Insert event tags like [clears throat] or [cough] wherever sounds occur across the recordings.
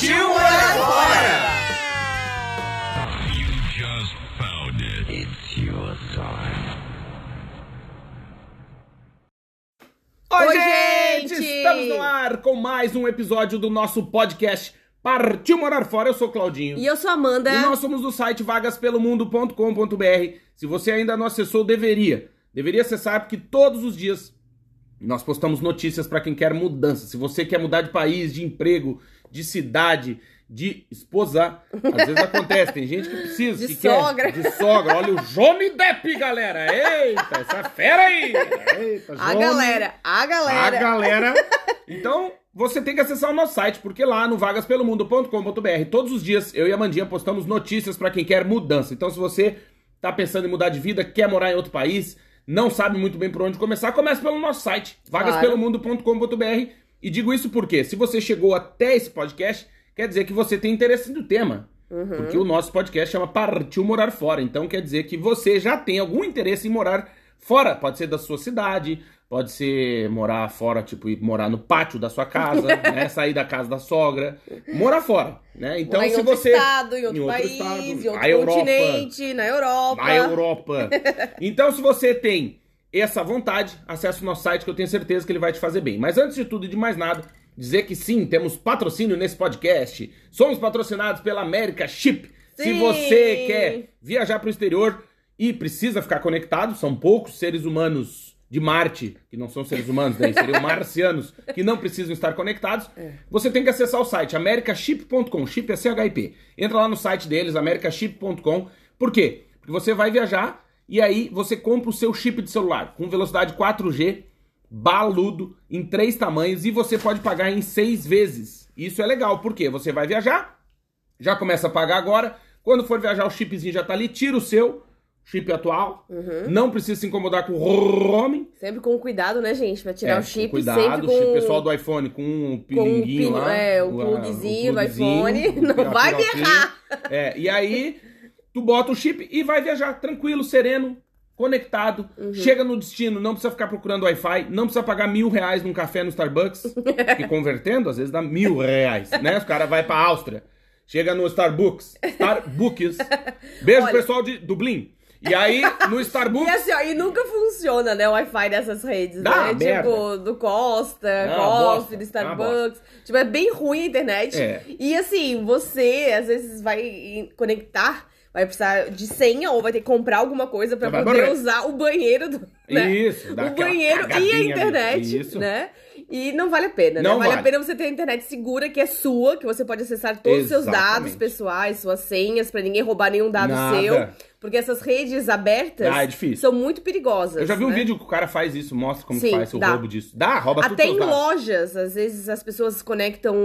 Partiu morar fora! Oi, Oi, gente! gente! Estamos no ar com mais um episódio do nosso podcast Partiu Morar Fora. Eu sou o Claudinho. E eu sou a Amanda. E nós somos do site vagaspelomundo.com.br. Se você ainda não acessou, deveria. Deveria acessar porque todos os dias nós postamos notícias para quem quer mudança. Se você quer mudar de país, de emprego, de cidade, de esposar, às vezes acontece, tem gente que precisa, De que sogra. quer, de sogra. Olha o Johnny Depp, galera. Eita, essa fera aí. Eita, A Johnny. galera, a galera. A galera. Então, você tem que acessar o nosso site, porque lá no vagaspelomundo.com.br, todos os dias eu e a Mandinha postamos notícias para quem quer mudança. Então, se você tá pensando em mudar de vida, quer morar em outro país, não sabe muito bem por onde começar, comece pelo nosso site, vagaspelomundo.com.br. E digo isso porque, se você chegou até esse podcast, quer dizer que você tem interesse no tema. Porque o nosso podcast chama Partiu Morar Fora. Então quer dizer que você já tem algum interesse em morar fora. Pode ser da sua cidade, pode ser morar fora, tipo, ir morar no pátio da sua casa, [laughs] né? Sair da casa da sogra. Morar fora, né? Então se outro você. estado, em outro, em outro país, estado, em outro a Europa. continente, na Europa. Na Europa. [laughs] Então, se você tem essa vontade, acesse o nosso site que eu tenho certeza que ele vai te fazer bem. Mas antes de tudo e de mais nada, dizer que sim, temos patrocínio nesse podcast. Somos patrocinados pela América Chip. Se Sim. você quer viajar para o exterior e precisa ficar conectado, são poucos seres humanos de Marte, que não são seres humanos, né? seriam [laughs] marcianos, que não precisam estar conectados, você tem que acessar o site americaship.com, chip é CHIP. Entra lá no site deles, americaship.com. Por quê? Porque você vai viajar e aí você compra o seu chip de celular com velocidade 4G, baludo, em três tamanhos e você pode pagar em seis vezes. Isso é legal, porque você vai viajar, já começa a pagar agora. Quando for viajar, o chipzinho já tá ali, tira o seu chip atual. Não precisa se incomodar com o roaming. Sempre com cuidado, né, gente? Pra tirar É, o chip, cuidado, sempre com... o pessoal do iPhone com um com um pilinguinho pino- lá. é, o plugzinho do iPhone. [laughs] Não vai me errar. É, e aí tu bota o chip e vai viajar tranquilo, sereno, conectado. Uhum. Chega no destino, não precisa ficar procurando Wi-Fi, não precisa pagar mil reais num café no Starbucks, [laughs] que convertendo às vezes dá mil reais, né? Os caras vai pra Áustria, chega no Starbucks, Starbucks. Beijo Olha- pessoal de Dublin. E aí no [laughs] E Starbucks assim, ó, e nunca funciona, né, o Wi-Fi dessas redes, Dá né? merda. Tipo, do Costa, Coffee, bosta, do uma Starbucks. Tipo, é bem ruim a internet. É. E assim, você às vezes vai conectar, vai precisar de senha ou vai ter que comprar alguma coisa pra Vai poder morrer. usar o banheiro do. Né? Isso, dá o banheiro e a internet, Isso. né? E não vale a pena, Não né? Vale, a vale. pena você ter a internet segura, que é sua, que você pode acessar todos os seus dados pessoais, suas senhas, pra ninguém roubar nenhum dado Nada. seu. Porque essas redes abertas Ah, é são muito perigosas. Eu já vi um né? vídeo que o cara faz isso, mostra como Sim, faz o dá. roubo disso. Dá, rouba tudo Até em lojas, às vezes as pessoas conectam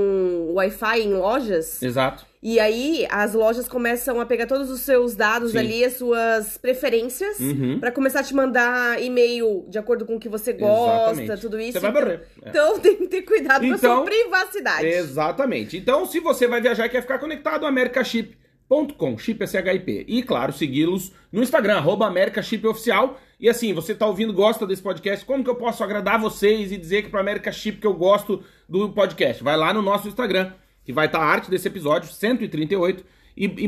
Wi-Fi em lojas. Exato. E aí as lojas começam a pegar todos os seus dados Sim. ali, as suas preferências, Uhum. pra começar a te mandar e-mail de acordo com o que você gosta, Exatamente. tudo isso. Você vai morrer. É. Então tem que ter cuidado com a Então, sua privacidade. Exatamente. Então, se você vai viajar e quer ficar conectado, americaship.com, chip é CHIP. E, claro, segui-los no Instagram, arroba americashipoficial. E assim, você tá ouvindo, gosta desse podcast, como que eu posso agradar vocês e dizer que pro America Chip que eu gosto do podcast? Vai lá no nosso Instagram, que vai estar a arte desse episódio, 138, e, e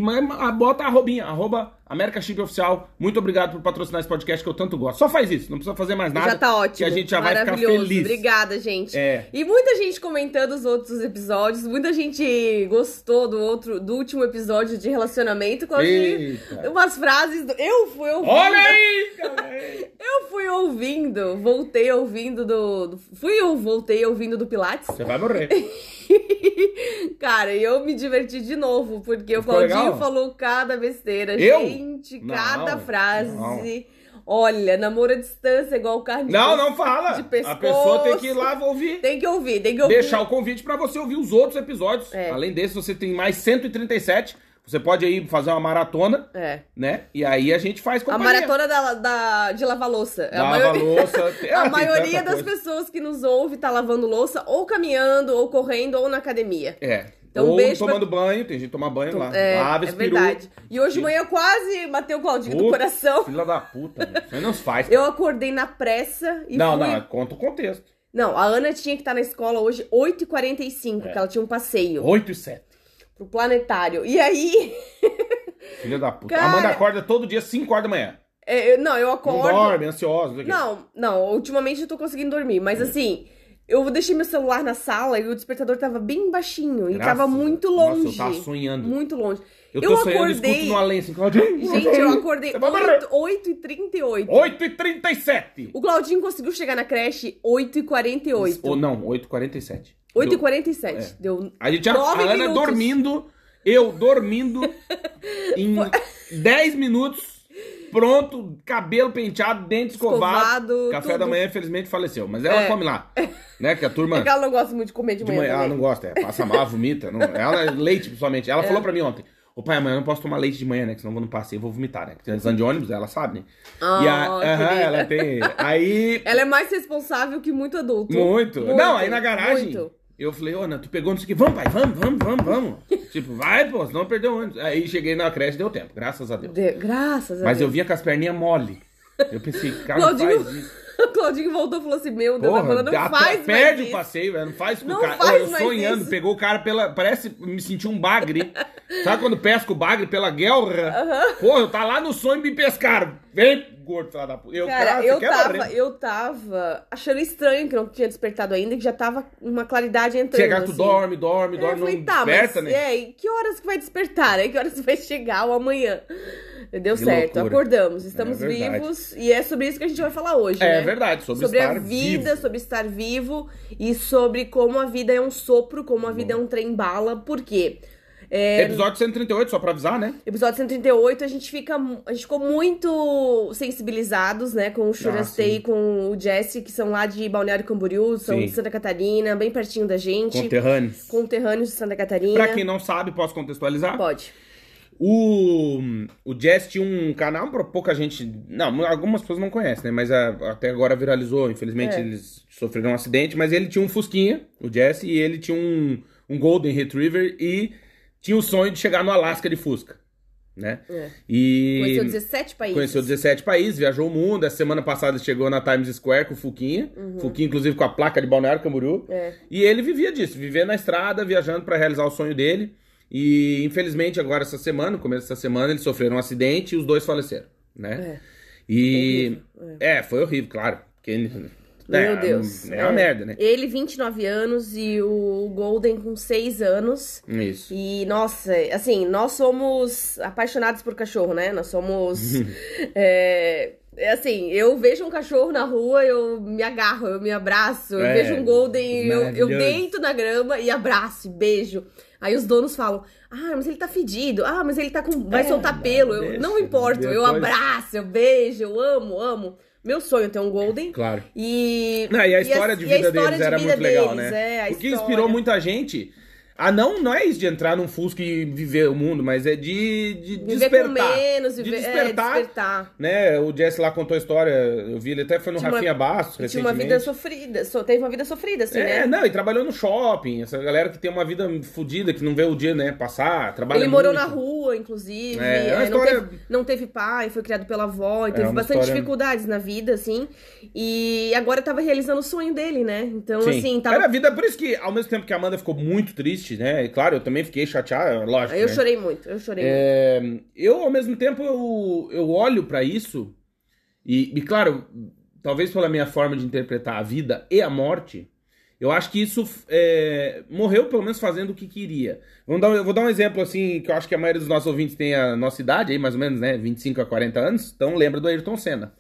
bota a arrobinha, arroba America Chip Oficial. Muito obrigado por patrocinar esse podcast que eu tanto gosto. Só faz isso, não precisa fazer mais nada. Já tá ótimo. Que a gente já vai ficar feliz. Obrigada, gente. É. E muita gente comentando os outros episódios, muita gente gostou do outro, do último episódio de relacionamento. Eita. Umas frases. do- Eu fui ouvindo. Olha aí! [laughs] Eu fui ouvindo, voltei ouvindo do. fui eu voltei ouvindo do Pilates. Você vai morrer. [laughs] [laughs] Cara, eu me diverti de novo, porque o Claudinho legal? falou cada besteira. Eu? Gente, Não, cada frase. não. Olha, namoro à distância, igual carne de Não, pes- não fala. de A pescoço. pessoa tem que ir lá ouvir. Tem que ouvir, tem que ouvir. Deixar o convite pra você ouvir os outros episódios. É. Além desse, você tem mais 137. Você pode aí fazer uma maratona, É. né? E aí a gente faz A companhia. maratona da, da- de lavar louça. É a maioria- louça. [laughs] É, A maioria das coisa. pessoas que nos ouve tá lavando louça ou caminhando, ou correndo, ou na academia. É. Então, Ou beijo pra- tomando banho, tem gente que toma banho lá. É, Lava é esse peru. verdade. E hoje de manhã eu quase matei o Claudinho do coração. Filha da puta, aí não faz. Eu acordei na pressa e não, fui... não, conta o contexto. Não, a Ana tinha que estar na escola hoje 8h45, É. que ela tinha um passeio 8 e 7. Pro planetário. E aí... [laughs] Filha da puta. Cara- Amanda acorda todo dia 5 horas da manhã. é, eu- não, eu Não acordo... dorme, ansiosa. não. Não, não, ultimamente eu tô conseguindo dormir, É. mas assim, eu deixei meu celular na sala e o despertador tava bem baixinho e Graças tava a- muito Nossa, longe. eu tava sonhando. Muito longe. Eu eu acordei- no além assim, Claudinho. [laughs] Gente, eu acordei Você vai morrer. 8, 8h38. 8 e 37. O Claudinho conseguiu chegar na creche 8h48. Ou não, 8 e 47. 8h47. É. Deu A gente, a, a Ana minutos. dormindo, eu dormindo [laughs] em 10 minutos, pronto, cabelo penteado, dente escovado. Escovado, Café tudo. da manhã, infelizmente, faleceu. Mas ela É. come lá. Né? Que a turma. É [laughs] que ela não gosta muito de comer de, De manhã. manhã, ela não gosta, é, passa mal, [laughs] vomita. Não, ela, leite, principalmente. É. Ela falou pra mim ontem: Ô pai, amanhã eu não posso tomar leite de manhã, né? Que senão eu vou no passeio e vou vomitar, né? Porque antes de ônibus, ela sabe, né? Ah, e a, aham, querida. ela tem. Aí. Ela é mais responsável que muito adulto. Muito. Não, aí na garagem. Muito. Eu falei, ô, Ana, tu pegou não sei o que. Vamos, pai, vamos, vamos, vamos, vamos. [laughs] tipo, vai, pô, senão perdeu o ônibus. Aí cheguei na creche, deu tempo, graças a Deus. De- Graças a Mas eu Deus. vinha com as perninhas mole. Eu pensei, cara, Claudinho- faz isso. [laughs] O Claudinho voltou e falou assim: Meu Deus, Porra, não a- faz perde o passeio, velho. Não faz com Não o cara. faz eu mais sonhando, isso. pegou o cara pela. Parece me senti um bagre. [laughs] Sabe quando pesca o bagre pela guelra? Porra, eu tá lá no sonho me pescaram. Vem, gordo, filho da puta. Eu, Cara, cara, eu tava, eu tava achando estranho que não tinha despertado ainda, que já tava uma claridade entrando. Chegar, tu assim. dorme, dorme, É, eu dorme, falei, não tá, desperta, mas né? é, e que horas que vai despertar? né? Que horas vai chegar o amanhã? Deu Que certo, loucura. acordamos, estamos É vivos e é sobre isso que a gente vai falar hoje, É né? verdade, sobre, Sobre estar a vida, vivo. sobre estar vivo e sobre como a vida é um sopro, como a vida é um trem bala. Por quê? É, Episódio 138, só pra avisar, né? Episódio 138, a gente fica. A gente ficou muito sensibilizados, né? Com o Churastei sim. e com o Jesse, que são lá de Balneário Camboriú, são Sim. de Santa Catarina, bem pertinho da gente. Conterrâneos. Conterrâneos de Santa Catarina. Pra quem não sabe, posso contextualizar? Pode. O, o Jess tinha um canal, pouca gente. Não, algumas pessoas não conhecem, né? Mas a- até agora viralizou. Infelizmente É. eles sofreram um acidente. Mas ele tinha um Fusquinha, o Jess, e ele tinha um, um Golden Retriever e tinha o sonho de chegar no Alasca de Fusca. Né? É. E. Conheceu 17 países. Conheceu 17 países, viajou o mundo. Essa semana passada chegou na Times Square com o Fuquinha. Fuquinha, inclusive, com a placa de Balneário Camboriú. Uhum. É. E ele vivia disso, vivia na estrada, viajando pra realizar o sonho dele. E infelizmente, agora essa semana, no começo dessa semana, eles sofreram um acidente e os dois faleceram, né? É. E. É. foi horrível, claro. Porque ele- Meu é, Deus. É uma merda, né? Ele, 29 anos, e o Golden com 6 anos. Isso. E, nossa, assim, nós somos apaixonados por cachorro, né? Nós somos. [laughs] é, é assim, eu vejo um cachorro na rua, eu me agarro, eu me abraço. Eu É, vejo um Golden, eu, eu deito na grama e abraço, e beijo. Aí os donos falam: Ah, mas ele tá fedido. Ah, mas ele tá com. Vai É, soltar pelo. Eu, deixa, não importa, eu depois- abraço, eu beijo, eu amo, amo. Meu sonho é ter um Golden. Claro. E. Não, e a história de e a vida história deles de era vida muito legal, deles, né? É, a Porque história. inspirou muita gente. Ah, não, não é isso de entrar num Fusca e viver o mundo, mas é de, de Viver despertar. com menos, de viver, despertar, é, despertar. né? O Jesse lá contou a história, eu vi, ele até foi no Tinha uma- Rafinha Bastos E tinha uma recentemente. vida sofrida, so- teve uma vida sofrida, assim, É, né? não, e trabalhou no shopping, essa galera que tem uma vida fodida, que não vê o dia, né, passar, trabalha Ele morou muito. na rua, inclusive. É, é uma é, não, história- teve, não teve pai, foi criado pela avó, e É teve bastante história- dificuldades na vida, assim. E agora tava realizando o sonho dele, né? Então, Sim. assim, tava. Era a vida, por isso que, ao mesmo tempo que a Amanda ficou muito triste, né, e claro, eu também fiquei chateado, lógico, Eu né? chorei muito, eu chorei muito. É, eu, ao mesmo tempo, eu, eu olho pra isso e, e, claro, talvez pela minha forma de interpretar a vida e a morte, eu acho que isso é, morreu pelo menos fazendo o que queria. Vamos dar, eu vou dar um exemplo assim, que eu acho que a maioria dos nossos ouvintes tem a nossa idade, aí mais ou menos, né, 25 a 40 anos, então lembra do Ayrton Senna.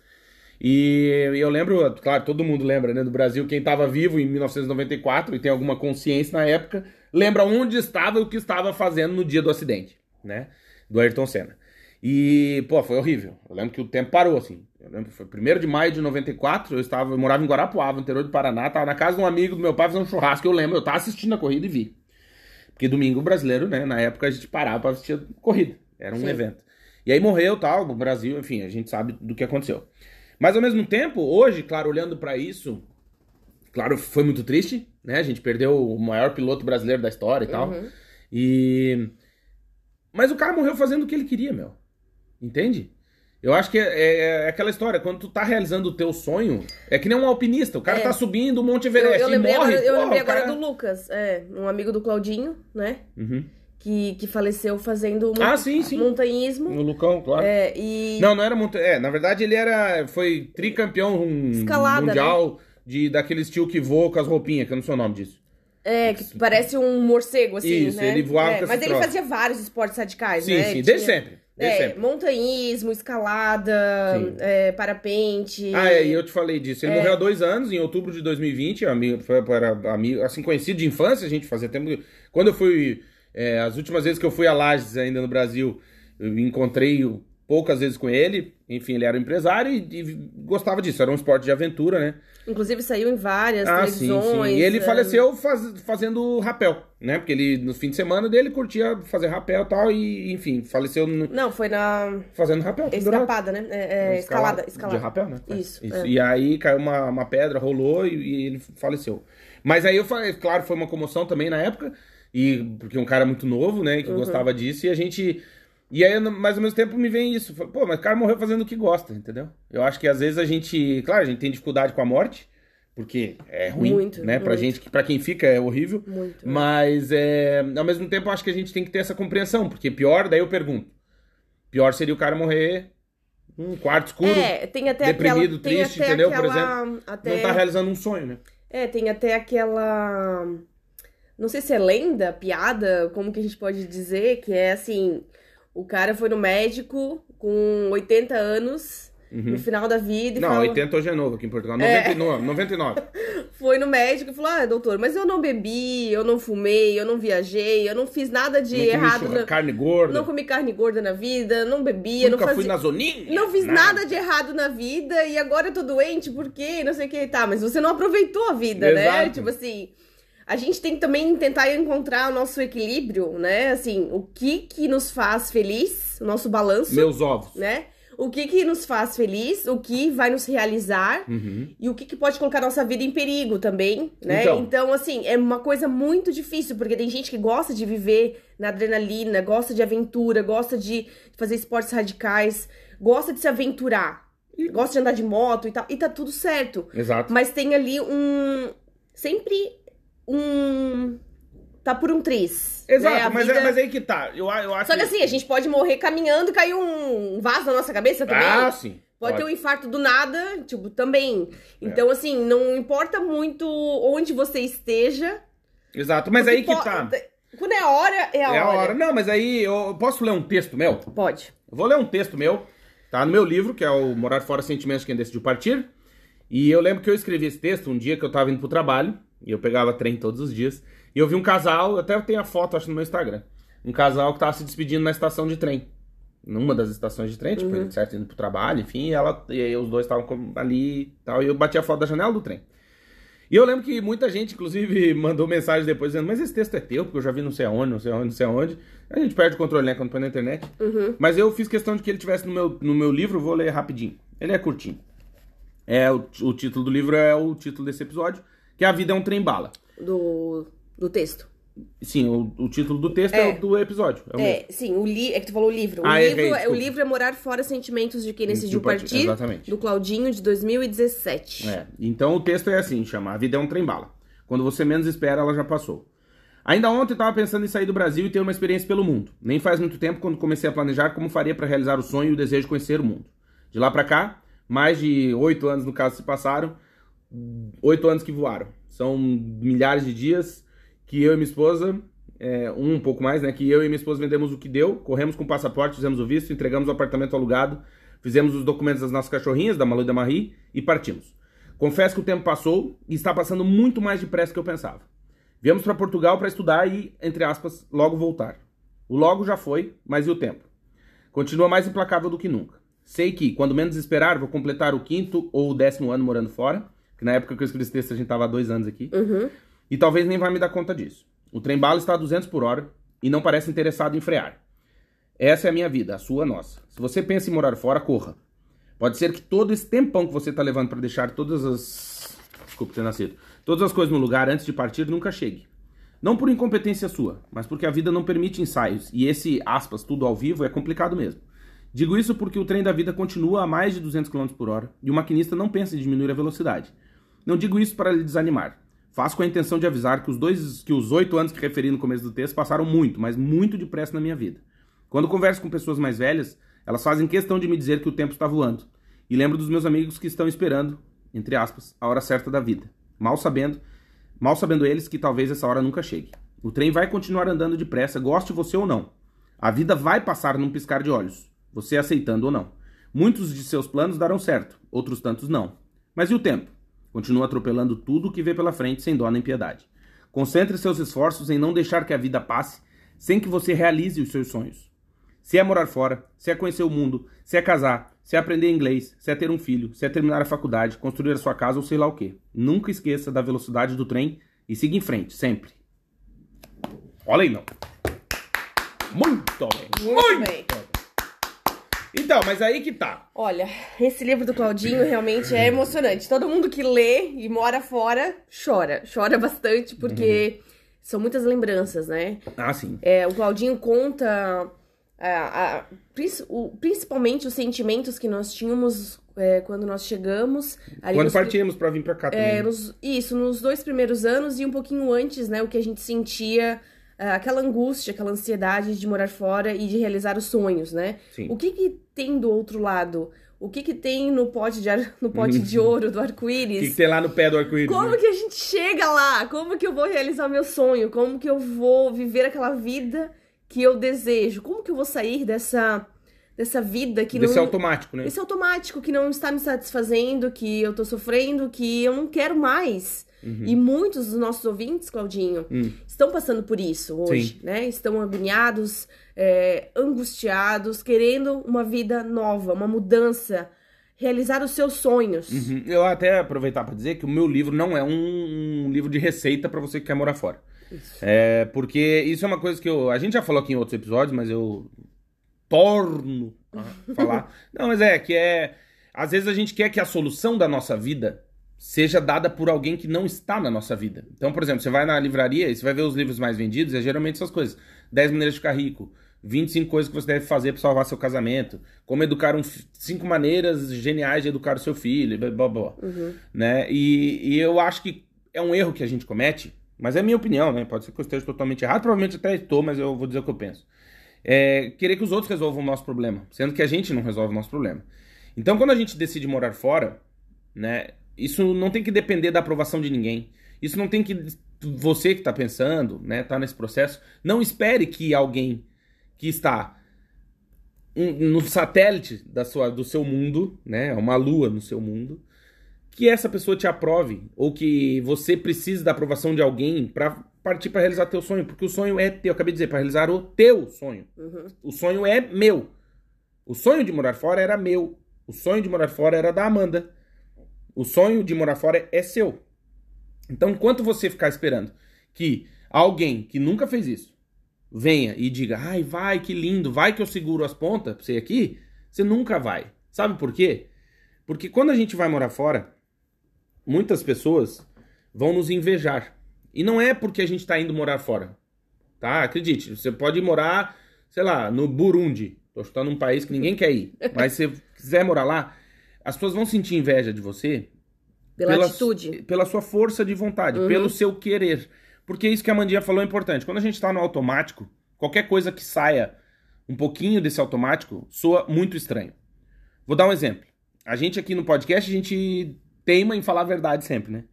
E eu lembro, claro, todo mundo lembra, né, do Brasil, quem estava vivo em 1994 e tem alguma consciência na época, lembra onde estava e o que estava fazendo no dia do acidente, né, do Ayrton Senna. E, pô, foi horrível. Eu lembro que o tempo parou, assim. Eu lembro que foi 1 de maio de 94, eu estava, eu morava em Guarapuava, interior do Paraná, tava na casa de um amigo do meu pai fazendo um churrasco, eu lembro, eu tava assistindo a corrida e vi. Porque domingo brasileiro, né, na época a gente parava pra assistir a corrida, era um Sim. evento. E aí morreu, tal, no Brasil, enfim, a gente sabe do que aconteceu. Mas ao mesmo tempo, hoje, claro, olhando para isso, claro, foi muito triste, né, a gente perdeu o maior piloto brasileiro da história e tal. Uhum. E... Mas o cara morreu fazendo o que ele queria, meu. Entende? Eu acho que é, é, é, aquela história, quando tu tá realizando o teu sonho, é que nem um alpinista, o cara é. tá subindo o Monte Everest eu, eu lembrei, morre, agora, eu lembrei agora cara... do Lucas, é, um amigo do Claudinho, né? Uhum. Que, que faleceu fazendo ah, sim, sim. montanhismo. No Lucão, claro. É, e... Não, não era monta... É, na verdade ele era. Foi tricampeão Escalada, mundial né? De, daquele estilo que voa com as roupinhas, que eu não sei o nome disso. É, que parece um morcego, assim, Isso, né? ele voava é, com Mas ele troço. fazia vários esportes radicais, sim, né? Sim, sim, desde sempre. É, montanhismo, escalada, é, parapente. Ah, é, e eu te falei disso. Ele é. morreu há dois anos, em outubro de 2020. Amigo, foi para amigo, assim, conhecido de infância, a gente fazia tempo. Quando eu fui. É, as últimas vezes que eu fui a Lages ainda no Brasil, eu encontrei poucas vezes com ele. Enfim, ele era um empresário e, e gostava disso. Era um esporte de aventura, né? Inclusive saiu em várias ah, televisões. Sim, sim. E ele é... faleceu faz, fazendo rapel, né? Porque ele, no fim de semana dele, curtia fazer rapel e tal. E, enfim, faleceu. No... Não, foi na. Fazendo rapel. Escapada, né? É, é, escalada, escalada. De rapel, né? Isso. Isso. É. E aí caiu uma, uma pedra, rolou e, e, ele faleceu. Mas aí eu falei, claro, foi uma comoção também na época. E porque um cara muito novo, né? Que uhum. gostava disso. E a gente. E aí, mas ao mesmo tempo me vem isso. Pô, mas o cara morreu fazendo o que gosta, entendeu? Eu acho que às vezes a gente. Claro, a gente tem dificuldade com a morte porque é ruim, muito, né? Muito. Pra gente, para quem fica é horrível. Muito. Mas é, ao mesmo tempo acho que a gente tem que ter essa compreensão, porque pior, daí eu pergunto. Pior seria o cara morrer num quarto escuro, é, tem até deprimido, aquela, triste, entendeu? Aquela, Por exemplo, até... não tá realizando um sonho, né? É, tem até aquela não sei se é lenda, piada, como que a gente pode dizer, que é assim, o cara foi no médico com 80 anos Uhum. no final da vida. não, fala... 80 hoje é novo aqui em Portugal. 99. É. 99. [laughs] Foi no médico e falou: Ah, doutor, mas eu não bebi, eu não fumei, eu não viajei, eu não fiz nada de não errado. Comi na... carne gorda. Não comi carne gorda na vida, não bebia, Nunca não fazia. fui na zoninha. Não fiz nada. nada de errado na vida e agora eu tô doente, por quê? Não sei o que. Tá, mas você não aproveitou a vida, né? Exato. né? Tipo assim a gente tem que também tentar encontrar o nosso equilíbrio, né? Assim, o que que nos faz feliz, o nosso balanço. Meus ovos. Né? o que que nos faz feliz, o que vai nos realizar uhum. e o que que pode colocar nossa vida em perigo também, né? Então. então, assim, é uma coisa muito difícil, porque tem gente que gosta de viver na adrenalina, gosta de aventura, gosta de fazer esportes radicais, gosta de se aventurar, gosta de andar de moto e tal, e tá tudo certo. Exato. Mas tem ali um... sempre um tá por um triz. Exato, né? mas, é, vida... é, mas aí que tá. Eu, eu acho Só que assim, a gente pode morrer caminhando e cair um vaso na nossa cabeça também. Ah, sim. Pode, pode. ter um infarto do nada, tipo, também. Então, é. assim, não importa muito onde você esteja. Exato, mas aí que tá. Quando é a hora, é a é hora. a hora. Não, mas aí eu posso ler um texto meu? Pode. Eu vou ler um texto meu, tá no meu livro, que é o Morar Fora Sentimentos Quem Decidiu Partir. E eu lembro que eu escrevi esse texto um dia que eu tava indo pro trabalho, e eu pegava trem todos os dias. E eu vi um casal, até tenho a foto, acho, no meu Instagram. Um casal que tava se despedindo na estação de trem. Numa das estações de trem, tipo, uhum. certo, indo pro trabalho, enfim, e ela e aí os dois estavam ali e tal, e eu bati a foto da janela do trem. E eu lembro que muita gente, inclusive, [laughs] mandou mensagem depois dizendo, mas esse texto é teu, porque eu já vi não sei aonde, não sei aonde, não sei aonde. A gente perde o controle, né, quando põe na internet. Uhum. Mas eu fiz questão de que ele tivesse no meu, no meu livro, vou ler rapidinho. Ele é curtinho. É, o, o título do livro é o título desse episódio, que A Vida é um Trem Bala. Do, do texto. Sim, o, o, título do texto é, é o do episódio. É, é sim, o li, é que tu falou o livro. O, ah, livro é, é, o livro é Morar Fora Sentimentos de Quem Decidiu Partir, exatamente. do Claudinho, de 2017. É, então o texto é assim, chama A Vida é um Trem-Bala. Quando você menos espera, ela já passou. Ainda ontem estava pensando em sair do Brasil e ter uma experiência pelo mundo. Nem faz muito tempo quando comecei a planejar como faria para realizar o sonho e o desejo de conhecer o mundo. De lá para cá, mais de oito anos no caso se passaram, oito anos que voaram. São milhares de dias que eu e minha esposa, é, um, um pouco mais, né? Que eu e minha esposa vendemos o que deu, corremos com o passaporte, fizemos o visto, entregamos o apartamento alugado, fizemos os documentos das nossas cachorrinhas, da Malu e da Marie, e partimos. Confesso que o tempo passou e está passando muito mais depressa do que eu pensava. Viemos para Portugal para estudar e, entre aspas, logo voltar. O logo já foi, mas e o tempo? Continua mais implacável do que nunca. Sei que, quando menos esperar, vou completar o quinto ou o décimo ano morando fora. Que na época que eu escrevi esse texto a gente tava há dois anos aqui. Uhum. E talvez nem vai me dar conta disso. O trem bala está a 200 por hora e não parece interessado em frear. Essa é a minha vida, a sua, a nossa. Se você pensa em morar fora, corra. Pode ser que todo esse tempão que você está levando para deixar todas as. Desculpa ter nascido. Todas as coisas no lugar antes de partir nunca chegue. Não por incompetência sua, mas porque a vida não permite ensaios. E esse, aspas, tudo ao vivo é complicado mesmo. Digo isso porque o trem da vida continua a mais de 200 km por hora e o maquinista não pensa em diminuir a velocidade. Não digo isso para lhe desanimar. Faço com a intenção de avisar que os dois, que os oito anos que referi no começo do texto passaram muito, mas muito depressa na minha vida. Quando converso com pessoas mais velhas, elas fazem questão de me dizer que o tempo está voando. E lembro dos meus amigos que estão esperando, entre aspas, a hora certa da vida. Mal sabendo, mal sabendo eles que talvez essa hora nunca chegue. O trem vai continuar andando depressa, goste você ou não. A vida vai passar num piscar de olhos, você aceitando ou não. Muitos de seus planos darão certo, outros tantos não. Mas e o tempo? Continua atropelando tudo o que vê pela frente sem dó nem piedade. Concentre seus esforços em não deixar que a vida passe sem que você realize os seus sonhos. Se é morar fora, se é conhecer o mundo, se é casar, se é aprender inglês, se é ter um filho, se é terminar a faculdade, construir a sua casa ou sei lá o quê. Nunca esqueça da velocidade do trem e siga em frente, sempre. Olha aí, não. Muito bem. Muito, Muito bem. Então, mas aí que tá. Olha, esse livro do Claudinho realmente é emocionante. Todo mundo que lê e mora fora chora. Chora [laughs] bastante porque uhum. são muitas lembranças, né? Ah, sim. É, o Claudinho conta a, a, o, principalmente os sentimentos que nós tínhamos é, quando nós chegamos. quando nos, partimos para vir para cá também. É, nos, isso, nos dois primeiros anos e um pouquinho antes, né? O que a gente sentia é, aquela angústia, aquela ansiedade de morar fora e de realizar os sonhos, né? Sim. O que, que tem do outro lado? O que, que tem no pote de, ar... [laughs] no pote de ouro do arco-íris? O que, que, tem lá no pé do arco-íris? Como né? que a gente chega lá? Como que eu vou realizar meu sonho? Como que eu vou viver aquela vida que eu desejo? Como que eu vou sair dessa dessa vida que Desse não... automático, né? Esse automático que não está me satisfazendo, que eu tô sofrendo, que eu não quero mais. Uhum. E muitos dos nossos ouvintes, Claudinho, hum. estão passando por isso hoje, Sim. né? Estão agoniados, é, angustiados, querendo uma vida nova, uma mudança, realizar os seus sonhos. Uhum. Eu até aproveitar para dizer que o meu livro não é um, um livro de receita para você que quer morar fora. Isso. É, porque isso é uma coisa que eu, a gente já falou aqui em outros episódios, mas eu torno a [laughs] falar. não, mas é que é às vezes a gente quer que a solução da nossa vida seja dada por alguém que não está na nossa vida. Então, por exemplo, você vai na livraria e você vai ver os livros mais vendidos, é geralmente essas coisas. 10 maneiras de ficar rico, 25 coisas que você deve fazer para salvar seu casamento, como educar um cinco maneiras geniais de educar o seu filho, blá, blá, uhum. né? E, e, eu acho que é um erro que a gente comete, mas é minha opinião, né? Pode ser que eu esteja totalmente errado, provavelmente até estou, mas eu vou dizer o que eu penso. É querer que os outros resolvam o nosso problema, sendo que a gente não resolve o nosso problema. Então, quando a gente decide morar fora, né? Isso não tem que depender da aprovação de ninguém. Isso não tem que. Você que está pensando, né, tá nesse processo, não espere que alguém que está no satélite da sua, do seu mundo, né, uma lua no seu mundo, que essa pessoa te aprove ou que você precise da aprovação de alguém para partir para realizar teu sonho, porque o sonho é teu, eu acabei de dizer, para realizar o teu sonho. Uhum. O sonho é meu. O sonho de morar fora era meu. O sonho de morar fora era da Amanda. O sonho de morar fora é seu. Então, enquanto você ficar esperando que alguém que nunca fez isso venha e diga, ai, vai, que lindo, vai que eu seguro as pontas pra você aqui, você nunca vai. Sabe por quê? Porque quando a gente vai morar fora, muitas pessoas vão nos invejar. E não é porque a gente tá indo morar fora. Tá? Acredite, você pode morar, sei lá, no Burundi. Tô chutando um país que ninguém quer ir. [laughs] Mas se você quiser morar lá, as pessoas vão sentir inveja de você pela, pela atitude, pela sua força de vontade, uhum. pelo seu querer. Porque isso que a Mandinha falou é importante. Quando a gente está no automático, qualquer coisa que saia um pouquinho desse automático soa muito estranho. Vou dar um exemplo. A gente aqui no podcast, a gente teima em falar a verdade sempre, né?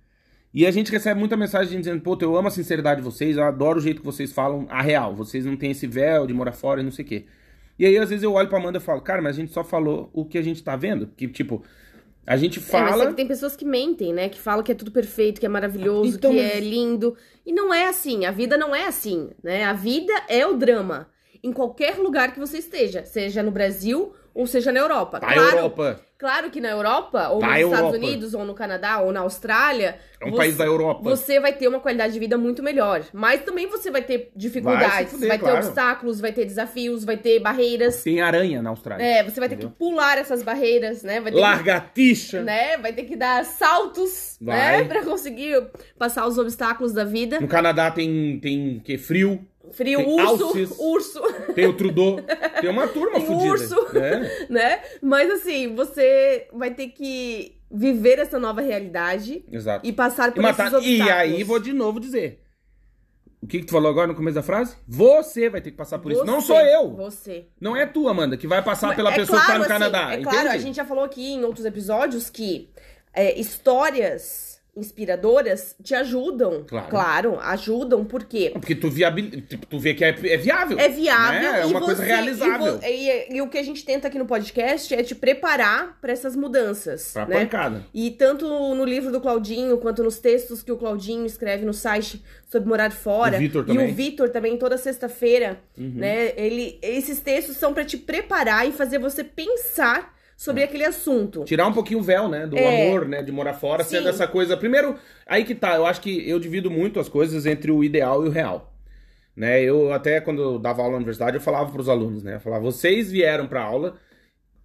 E a gente recebe muita mensagem dizendo, pô, eu amo a sinceridade de vocês, eu adoro o jeito que vocês falam a real. Vocês não têm esse véu de morar fora e não sei o quê. E aí, às vezes, eu olho pra Amanda e falo, cara, mas a gente só falou o que a gente tá vendo. Que, tipo, a gente fala. É, mas é que tem pessoas que mentem, né? Que falam que é tudo perfeito, que é maravilhoso, então, que mas... é lindo. E não é assim. A vida não é assim, né? A vida é o drama. em qualquer lugar que você esteja, seja no Brasil ou seja na Europa. Claro, Europa. Claro que na Europa, ou Tá nos Europa. Estados Unidos, ou no Canadá, ou na Austrália, É um você- país da Europa. você vai ter uma qualidade de vida muito melhor. Mas também você vai ter dificuldades, Vai vai, fuder, ter claro. obstáculos, vai ter desafios, vai ter barreiras. Tem aranha na Austrália. É, você vai ter que Entendeu? pular essas barreiras, né? Vai ter que Largatixa. né? Vai ter que dar saltos, Vai. né? Pra conseguir passar os obstáculos da vida. No Canadá tem, tem que frio, Frio, Tem urso, alces. urso, tem o Trudeau, tem uma turma [laughs] Tem fodida. urso. né? [laughs] né? Mas assim, você vai ter que viver essa nova realidade Exato. e passar E, por matar- esses obstáculos. e aí vou de novo dizer. O que, que tu falou agora no começo da frase? Você vai ter que passar por isso. Não Você, sou eu. Você. Não é tu, Amanda, que vai passar pela É pessoa que tá no claro, assim, Canadá. É claro, entende? a gente já falou aqui em outros episódios que é, histórias inspiradoras te ajudam. Claro. ajudam, por quê? Porque tu, viabil... tipo, tu vê que é, é viável. É viável. né? É e uma coisa realizável. E, vo- e- e o que a gente tenta aqui no podcast é te preparar para essas mudanças. Pra né? pancada. E tanto no livro do Claudinho, quanto nos textos que o Claudinho escreve no site sobre morar fora. O Vitor E também. Uhum. o Vitor também, toda sexta-feira, né? Ele, esses textos são para te preparar e fazer você pensar sobre É. aquele assunto. Tirar um pouquinho o véu, né? Do É. amor, né? De morar fora, Sim. sendo essa coisa. Primeiro, aí que tá. Eu acho que eu divido muito as coisas entre o ideal e o real. Né? Eu até quando eu dava aula na universidade, eu falava pros alunos, né? Eu falava, vocês vieram pra aula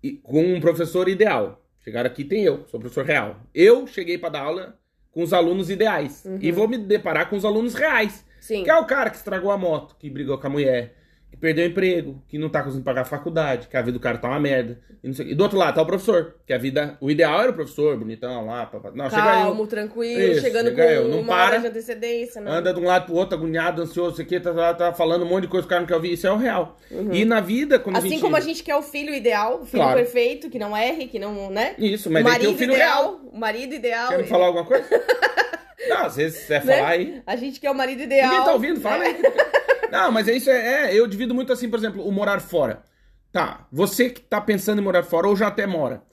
e- com um professor ideal. Chegaram aqui, tem eu, sou professor real. Eu cheguei pra dar aula com os alunos ideais. E vou me deparar com os alunos reais. Sim. Que é o cara que estragou a moto, que brigou com a mulher, perdeu o emprego, que não tá conseguindo pagar a faculdade, que a vida do cara tá uma merda. E. E do outro lado tá o professor, que a vida. O ideal era o professor, bonitão lá. Papá. Não, Calmo, eu. tranquilo, Isso, chegando chega com eu. Não uma para. hora de antecedência. Não. Anda de um lado pro outro, agoniado, ansioso, isso aqui, tá, tá, tá falando um monte de coisa que o cara não quer ouvir. Isso é o real. E na vida, quando a Assim gente. como a gente quer o filho ideal, o filho Claro. perfeito, que não erre, que não, né? Isso, mas o daí tem marido o filho ideal, real. o marido ideal. Quer me falar alguma coisa? [laughs] não, às vezes você quer Né? falar aí. A gente quer o marido ideal. Ninguém tá ouvindo, fala né? aí. [laughs] Não, mas é isso, é, é, eu divido muito assim, por exemplo, o morar fora. Tá, você que tá pensando em morar fora ou já até mora,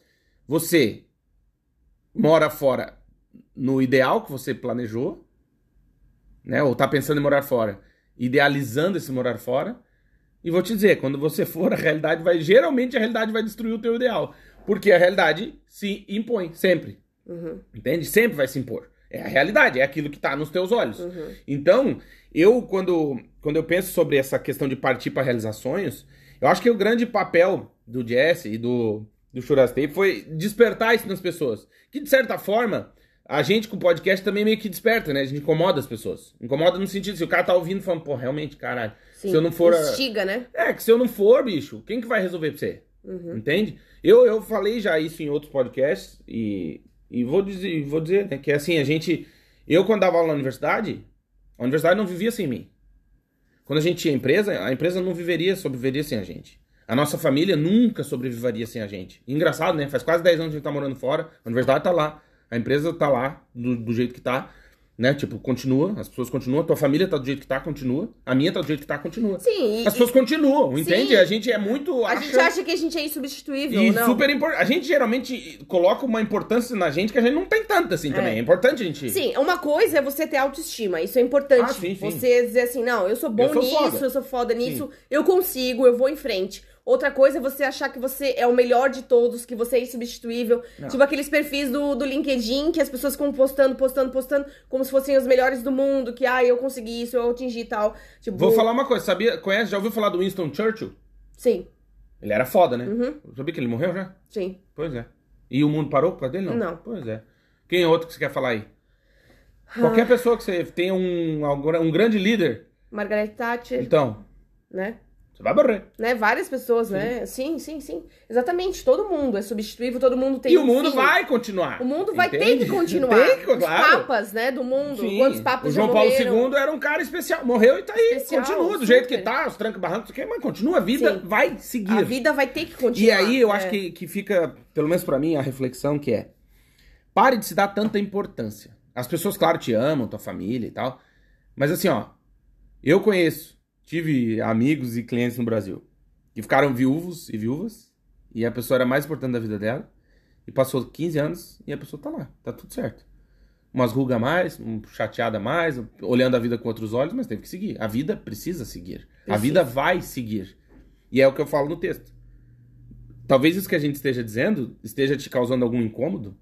você mora fora no ideal que você planejou, né? Ou tá pensando em morar fora, idealizando esse morar fora. E vou te dizer, quando você for, a realidade vai, geralmente a realidade vai destruir o teu ideal. Porque a realidade se impõe, sempre. Uhum, Entende? Sempre vai se impor. É a realidade, é aquilo que tá nos teus olhos. uhum. Então, eu, quando, quando eu penso sobre essa questão de partir para realizar sonhos, eu acho que o grande papel do Jesse e do, do Churastei foi despertar isso nas pessoas. Que, de certa forma, a gente com o podcast também meio que desperta, né? A gente incomoda as pessoas. Incomoda no sentido, se o cara tá ouvindo falando, pô, realmente, caralho. Sim. Se eu não for. Instiga, né? É, que se eu não for, bicho, quem que vai resolver pra você? Uhum. Entende? Eu, eu falei já isso em outros podcasts e, e vou dizer, vou dizer né, que assim, a gente. Eu, quando dava aula na universidade, a universidade não vivia sem mim. Quando a gente tinha empresa, a empresa não viveria, sobreviveria sem a gente. A nossa família nunca sobreviveria sem a gente. Engraçado, né? Faz quase 10 anos que a gente tá morando fora, a universidade tá lá, a empresa tá lá, do, do jeito que tá. Né? Tipo, continua, as pessoas continuam, tua família tá do jeito que tá, continua. A minha tá do jeito que tá, continua. Sim, e, As pessoas continuam, entende? Sim. A gente é muito. a gente acha que a gente é insubstituível, E não? super importante. A gente geralmente coloca uma importância na gente que a gente não tem tanta assim também. É importante a gente. Sim, uma coisa é você ter autoestima, isso é importante. Ah, sim, sim. Você dizer assim, não, eu sou bom Eu sou nisso, foda. eu sou foda nisso, eu consigo, eu vou em frente. Outra coisa é você achar que você é o melhor de todos, que você é insubstituível. Não. Tipo aqueles perfis do, do LinkedIn que as pessoas ficam postando, postando, postando, como se fossem os melhores do mundo, que ah, eu consegui isso, eu atingi tal. Tipo, Vou falar uma coisa, sabia? Conhece? Já ouviu falar do Winston Churchill? Sim, Ele era foda, né? Uhum. Sabia que ele morreu já? sim. Pois é. E o mundo parou por causa dele? Não. Não. Pois é. Quem é outro que você quer falar aí? Qualquer pessoa que você tenha um, um grande líder, Margaret Thatcher, então, né? Você vai morrer. Né? Várias pessoas, né? Sim, sim, sim. Exatamente, todo mundo é substituível, todo mundo tem e um o mundo fim. vai continuar. O mundo vai ter que continuar. Tem que, Os claro. papas, né, do mundo. Sim. Quantos papas o João Paulo morreram? II era um cara especial. Morreu e tá aí. Especial, continua do jeito super. que tá, os trancos barrancos, que, mas continua. A vida Sim. vai seguir. A vida vai ter que E continuar. aí eu é. acho que, que fica, pelo menos pra mim, a reflexão que é: pare de se dar tanta importância. As pessoas, claro, te amam, tua família e tal. Mas assim, ó, eu conheço, tive amigos e clientes no Brasil que ficaram viúvos e viúvas, e a pessoa era mais importante da vida dela, e passou 15 anos e a pessoa tá lá, tá tudo certo. umas rugas a mais, um chateada mais, olhando a vida com outros olhos, mas teve que seguir. A vida precisa seguir. Precisa. A vida vai seguir. E é o que eu falo no texto. Talvez isso que a gente esteja dizendo esteja te causando algum incômodo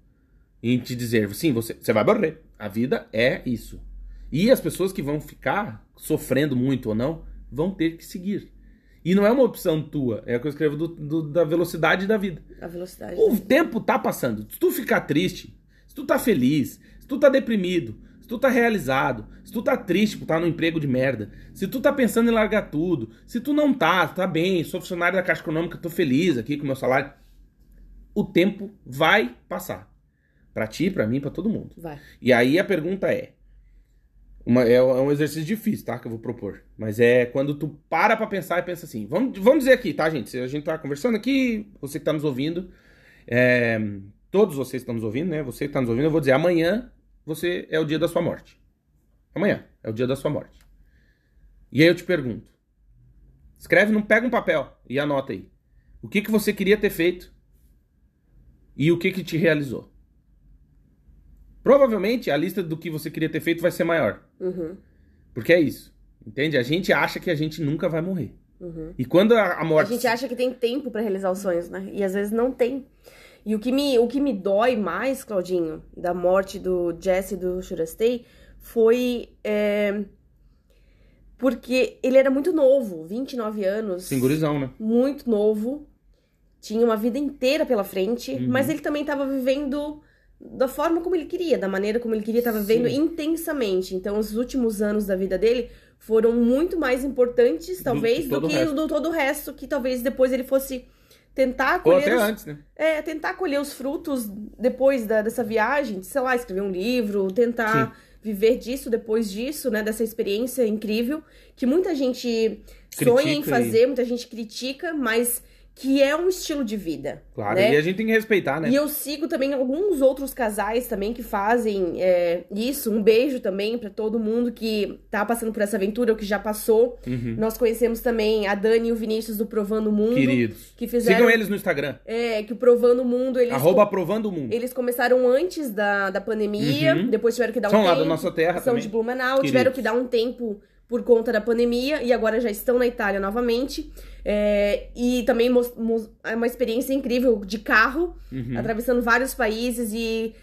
em te dizer, sim, você, você vai morrer. A vida é isso. E as pessoas que vão ficar sofrendo muito ou não, vão ter que seguir. E não é uma opção tua, é o que eu escrevo do, do, da velocidade da vida. A velocidade. O tempo tá passando. Se tu ficar triste, se tu tá feliz, se tu tá deprimido, se tu tá realizado, se tu tá triste por estar tá no emprego de merda, se tu tá pensando em largar tudo, se tu não tá, tá bem, sou funcionário da Caixa Econômica, tô feliz aqui com o meu salário, o tempo vai passar. Para ti, para mim, para todo mundo. Vai. E aí a pergunta é, uma, é, é, um exercício difícil, tá? Que eu vou propor. Mas é quando tu para pra pensar e pensa assim. Vamos, vamos dizer aqui, tá, gente? A gente tá conversando aqui, você que tá nos ouvindo, é, todos vocês que estão nos ouvindo, né? Você que tá nos ouvindo, eu vou dizer amanhã você é o dia da sua morte. Amanhã é o dia da sua morte. E aí eu te pergunto. Escreve, não pega um papel e anota aí. O que, que você queria ter feito e o que, que te realizou. Provavelmente a lista do que você queria ter feito vai ser maior. Uhum. Porque é isso. Entende? A gente acha que a gente nunca vai morrer. Uhum. E quando a, a, morte. A gente acha que tem tempo para realizar os sonhos, né? E às vezes não tem. E o que me, o que me dói mais, Claudinho, da morte do Jesse do Shurastei foi. É... Porque ele era muito novo, 29 anos. Singurizão, né? Muito novo. Tinha uma vida inteira pela frente, uhum. mas ele também estava vivendo da forma como ele queria, da maneira como ele queria, estava vivendo intensamente. Então, os últimos anos da vida dele foram muito mais importantes, talvez, do, do que do todo o resto, que talvez depois ele fosse tentar colher. Ou até os, antes, né? É, tentar colher os frutos depois da, dessa viagem, sei lá, escrever um livro, tentar. Sim. Viver disso depois disso, né? Dessa experiência incrível que muita gente critica sonha em fazer, e... muita gente critica, mas que é um estilo de vida. Claro, né? e a gente tem que respeitar, né? E eu sigo também alguns outros casais também que fazem é, isso. Um beijo também para todo mundo que tá passando por essa aventura ou que já passou. Uhum. Nós conhecemos também a Dani e o Vinícius do Provando o Mundo. Queridos. Que fizeram, Sigam eles no Instagram. É, que o Provando o Mundo... Eles Arroba Provando o Mundo. Eles começaram antes da, da pandemia, uhum. depois tiveram que dar um São tempo. São lá da nossa terra São também. de Blumenau, Queridos. tiveram que dar um tempo por conta da pandemia e agora já estão na Itália novamente. É, e também é uma experiência incrível de carro, uhum. atravessando vários países e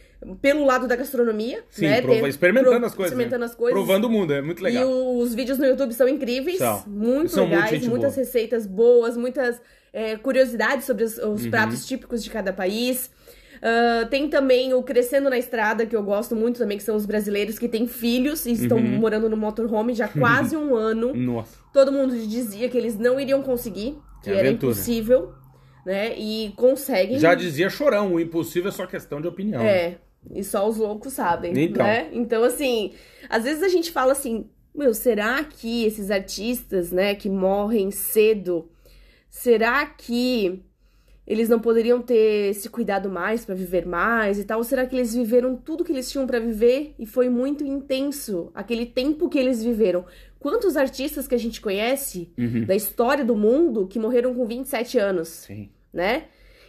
pelo lado da gastronomia, Sim, né? Prova, experimentando pro, as coisas. Experimentando né? as coisas. Provando o mundo, é muito legal. E os vídeos no YouTube são incríveis, são. muito são legais, muito muitas boa. receitas boas, muitas é, curiosidades sobre os, os uhum. pratos típicos de cada país. Uh, tem também o Crescendo na Estrada, que eu gosto muito também, que são os brasileiros que têm filhos e estão uhum. morando no motorhome já há quase um ano. [laughs] Nossa. Todo mundo dizia que eles não iriam conseguir, que é era aventura. impossível, né? E conseguem. Já dizia Chorão, o impossível é só questão de opinião. É, e só os loucos sabem, então. né? Então, assim, às vezes a gente fala assim, meu, será que esses artistas, né, que morrem cedo, será que eles não poderiam ter se cuidado mais para viver mais e tal? Ou será que eles viveram tudo que eles tinham para viver e foi muito intenso aquele tempo que eles viveram? Quantos artistas que a gente conhece uhum. da história do mundo que morreram com 27 anos? Sim. Né?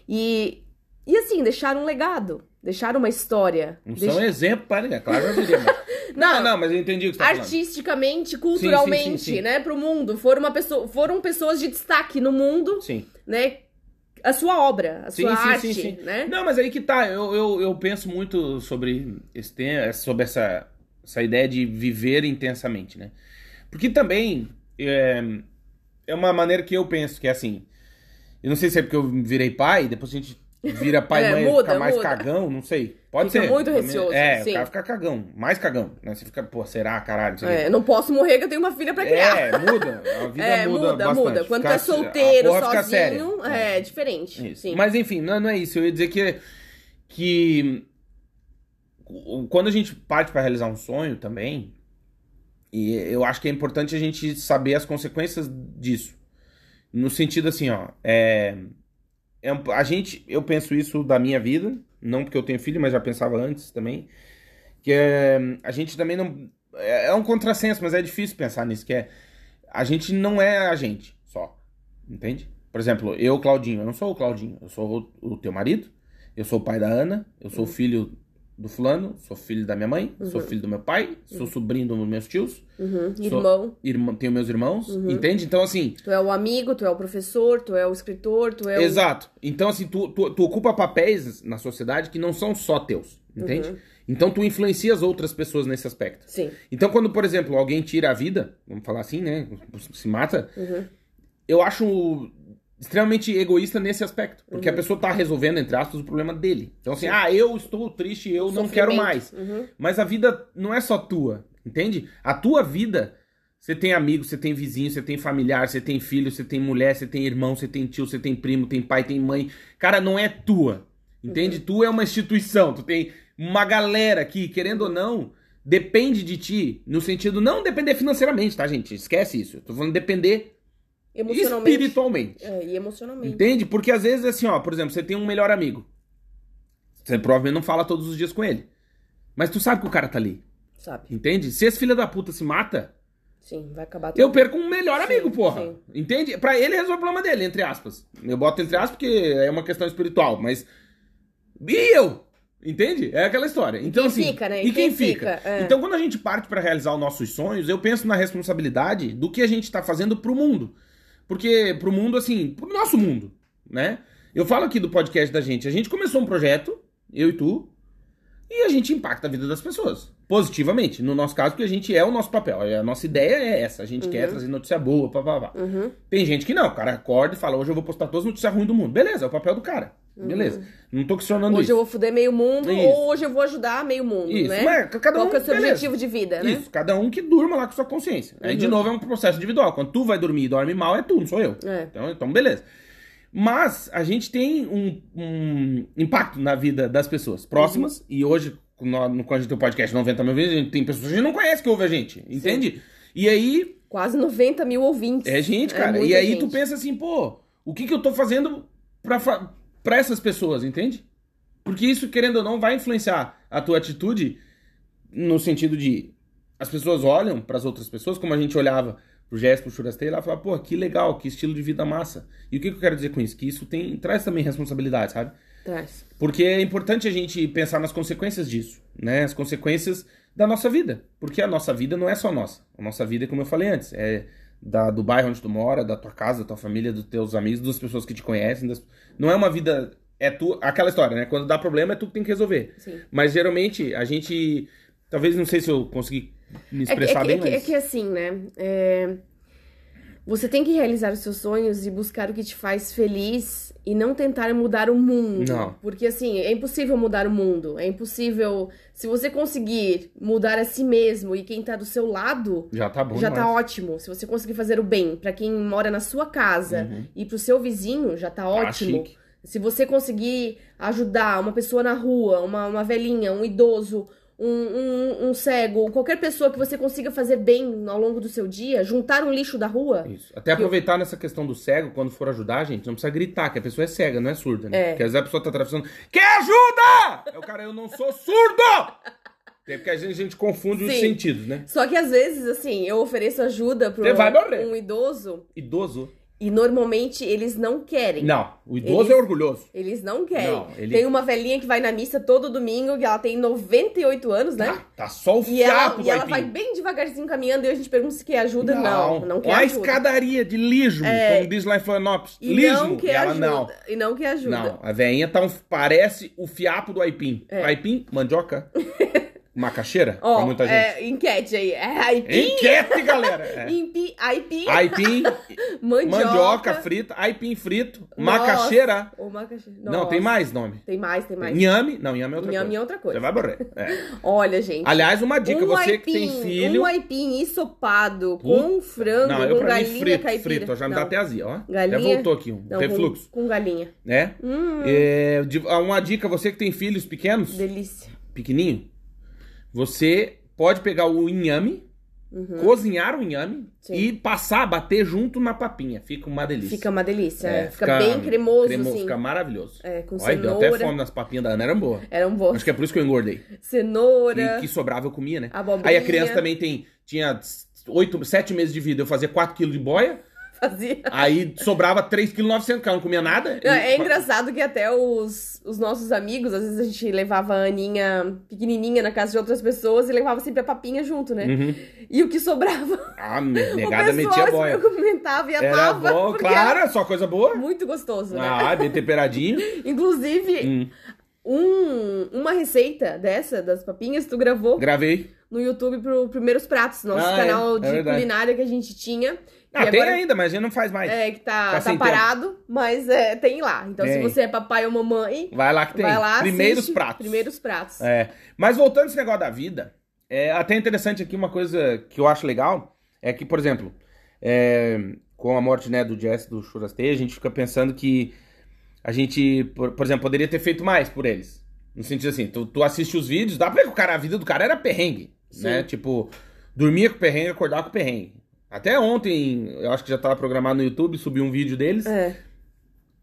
E, e assim, deixaram um legado, deixaram uma história. Não Deixa... são exemplo para ninguém, claro, eu diria. Mas... [laughs] não, não, não, mas eu entendi o que você tá Artisticamente, culturalmente, sim, sim, sim, né, pro mundo. Foram, uma pessoa, foram pessoas de destaque no mundo, sim. né? A sua obra, a sim, sua sim, arte, sim, né? Não, mas aí que tá, eu, eu, eu penso muito sobre esse tema, sobre essa, essa ideia de viver intensamente, né? Porque também é, é uma maneira que eu penso, que é assim, eu não sei se é porque eu virei pai, depois a gente vira pai e [laughs] É, mãe muda, fica mais muda. cagão, não sei. Pode Fica ser. muito receoso, É, sim. o cara fica cagão, mais cagão, né? Você fica, pô, será, caralho, não. É, não posso morrer que eu tenho uma filha pra criar. É, muda. A [laughs] vida É, muda, muda, bastante. muda. Quando Fica- é solteiro, sozinho, é, diferente. Isso. Sim. Mas enfim, não, não é isso. Eu ia dizer que, que quando a gente parte para realizar um sonho também, e eu acho que é importante a gente saber as consequências disso. No sentido assim, ó, é, é a gente, eu penso isso da minha vida, não porque eu tenho filho, mas já pensava antes também, que é, a gente também não é, é um contrassenso, mas é difícil pensar nisso, que é a gente não é a gente só, entende? Por exemplo, eu, Claudinho, eu não sou o Claudinho, eu sou o, o teu marido, eu sou o pai da Ana, eu sou o filho do fulano, sou filho da minha mãe, uhum. sou filho do meu pai, sou uhum. sobrinho dos meus tios. Uhum. Irmão. Irmão. Tenho meus irmãos, uhum. entende? Então, assim... Tu é o amigo, tu é o professor, tu é o escritor, tu é o... Exato. Então, assim, tu, tu, tu ocupa papéis na sociedade que não são só teus, entende? Uhum. Então, tu influencia as outras pessoas nesse aspecto. Sim. Então, quando, por exemplo, alguém tira a vida, vamos falar assim, né? Se mata, uhum. eu acho extremamente egoísta nesse aspecto. Porque uhum. a pessoa tá resolvendo, entre aspas, o problema dele. Então, assim, Sim. ah, eu estou triste, eu não quero mais. Uhum. Mas a vida não é só tua, entende? A tua vida, você tem amigo, você tem vizinho, você tem familiar, você tem filho, você tem mulher, você tem irmão, você tem tio, você tem primo, tem pai, tem mãe. Cara, não é tua. Entende? Uhum. Tu é uma instituição, tu tem uma galera que, querendo ou não, depende de ti, no sentido não depender financeiramente, tá, gente? Esquece isso. Eu tô falando depender Emocionalmente. Espiritualmente. É, e emocionalmente. Entende? Porque às vezes, assim, ó, por exemplo, você tem um melhor amigo. Você provavelmente não fala todos os dias com ele. Mas tu sabe que o cara tá ali. Sabe. Entende? Se esse filho da puta se mata. Sim, vai acabar tudo. Eu perco um melhor sim, amigo, porra. Sim. Entende? Pra ele resolver o problema dele, entre aspas. Eu boto entre aspas porque é uma questão espiritual, mas. E eu? Entende? É aquela história. Então, quem assim. Fica, né? E, quem, quem fica? fica? É. Então, quando a gente parte para realizar os nossos sonhos, eu penso na responsabilidade do que a gente tá fazendo pro mundo. Porque pro mundo, assim, pro nosso mundo, né? Eu falo aqui do podcast da gente. A gente começou um projeto, eu e tu, e a gente impacta a vida das pessoas. Positivamente. No nosso caso, porque a gente é o nosso papel. A nossa ideia é essa. A gente uhum. quer trazer notícia boa, papapá. Uhum. Tem gente que não. O cara acorda e fala, hoje eu vou postar todas as notícias ruins do mundo. Beleza, é o papel do cara. Uhum. Beleza. Não tô questionando hoje isso. Hoje eu vou fuder meio mundo, isso. ou hoje eu vou ajudar meio mundo, isso. né? Mas, cada um, Qual é o seu beleza. objetivo de vida, né? Isso, cada um que durma lá com sua consciência. Aí, de uhum. novo, é um processo individual. Quando tu vai dormir e dorme mal, é tu, não sou eu. É. Então, então, beleza. Mas a gente tem um, um impacto na vida das pessoas próximas. Uhum. E hoje, quando a gente tem o podcast 90 mil vezes, a gente tem pessoas que a gente não conhece que ouvem a gente. Entende? Sim. E aí. Quase 90 mil ouvintes. É gente, cara. É e aí gente. tu pensa assim, pô, o que, que eu tô fazendo pra, pra essas pessoas, entende? Porque isso, querendo ou não, vai influenciar a tua atitude no sentido de as pessoas olham para as outras pessoas como a gente olhava pro Jéssica, pro Churastei, lá fala, pô, que legal, que estilo de vida massa. E o que, que eu quero dizer com isso? Que isso tem traz também responsabilidade, sabe? Traz. Porque é importante a gente pensar nas consequências disso, né? As consequências da nossa vida. Porque a nossa vida não é só nossa. A nossa vida, como eu falei antes, é da, do bairro onde tu mora, da tua casa, da tua família, dos teus amigos, das pessoas que te conhecem. Das... Não é uma vida. É tu. Aquela história, né? Quando dá problema é tu que tem que resolver. Sim. Mas geralmente a gente. Talvez não sei se eu consegui me expressar é que, bem, é que, mas... é que assim, né? É... Você tem que realizar os seus sonhos e buscar o que te faz feliz e não tentar mudar o mundo. Não. Porque assim, é impossível mudar o mundo. É impossível. Se você conseguir mudar a si mesmo e quem tá do seu lado, já tá bom. Já demais. tá ótimo. Se você conseguir fazer o bem para quem mora na sua casa uhum. e pro seu vizinho, já tá ótimo. chique. Se você conseguir ajudar uma pessoa na rua, uma, uma velhinha, um idoso, um, um, um, cego, qualquer pessoa que você consiga fazer bem ao longo do seu dia, juntar um lixo da rua. Isso. Até aproveitar eu... nessa questão do cego, quando for ajudar, gente, não precisa gritar, que a pessoa é cega, não é surda, né? É. Porque às vezes a pessoa tá atravessando. Quer ajuda? É o cara, eu não sou surdo! É porque a gente, a gente confunde Sim. os sentidos, né? Só que às vezes, assim, eu ofereço ajuda para um idoso. Idoso? E normalmente eles não querem. Não, o idoso eles, é orgulhoso. Eles não querem. Não, ele... Tem uma velhinha que vai na missa todo domingo, que ela tem 98 anos, né? Tá, tá só o e ela, e ela vai bem devagarzinho caminhando e a gente pergunta se quer ajuda. Não, não, não quer a ajuda. escadaria de lismo, é... como diz lá em Florianópolis. E lismo, não quer ela ajuda. não. E não quer ajuda. Não, a velhinha tá um, parece o fiapo do aipim. É. Aipim, mandioca. [laughs] Macaxeira? Ó, pra muita gente. É, enquete aí. É aipim? Enquete, galera! É. Impi, aipim. Aipim, [laughs] mandioca. mandioca frita, aipim frito, macaxeira. Ou macaxeira. Não, tem mais nome. Tem mais, tem mais. Inhame. Não, inhame é outra Inhame coisa. é outra coisa. Você vai morrer. É. [laughs] Olha, gente. Aliás, uma dica, um você aipim, que tem filho... Um aipim ensopado com frango, Não, eu com pra mim galinha frito, caipira. frito. Já me Não. dá até azia, ó. Galinha? Já voltou aqui, um Não, refluxo. Com, com galinha. Né? Hum, É, de- uma dica, você que tem filhos pequenos, delícia. pequenininho, você pode pegar o inhame, cozinhar o inhame Uhum. Sim. e passar, bater junto na papinha. Fica uma delícia. Fica uma delícia. É, é. Fica, bem cremoso, assim. Fica maravilhoso. É, com Olha, deu cenoura. até fome nas papinhas da Ana, eram boas. Eram boas. Acho que é por isso que eu engordei. Cenoura. E que sobrava eu comia, né? Abobrinha. Aí a criança também tem, tinha oito, sete meses de vida, eu fazia 4 quilos de boia. Fazia. Aí sobrava 3,9 kg, cara não comia nada. É, é engraçado que até os, os nossos amigos, às vezes a gente levava a Aninha pequenininha na casa de outras pessoas e levava sempre a papinha junto, né? Uhum. E o que sobrava. Ah, negada [laughs] metia a boia. comentava e Era amava. bom, claro, é só coisa boa. Muito gostoso, né? Ah, bem temperadinho. [laughs] Inclusive, Hum, um, uma receita dessa, das papinhas, tu gravou gravei. no YouTube pro Primeiros Pratos, nosso Ah, é, canal é de verdade. culinária que a gente tinha. Ah, e tem agora, ainda, mas a gente não faz mais. É, que tá, Tá tá, parado, mas é, tem lá. Então, se Tem. você é papai ou mamãe, Vai lá que tem. vai lá, Primeiros assiste pratos. Primeiros Pratos. É. Mas voltando esse negócio da vida, é até interessante aqui uma coisa que eu acho legal, é que, por exemplo, é, com a morte né, do Jess, do Churastei, a gente fica pensando que a gente, por, por exemplo, poderia ter feito mais por eles. No sentido assim, tu, tu assiste os vídeos, dá pra ver que o cara, a vida do cara era perrengue, Sim. né? Tipo, dormia com perrengue, acordava com perrengue. Até ontem, eu acho que já tava programado no YouTube, subi um vídeo deles. É.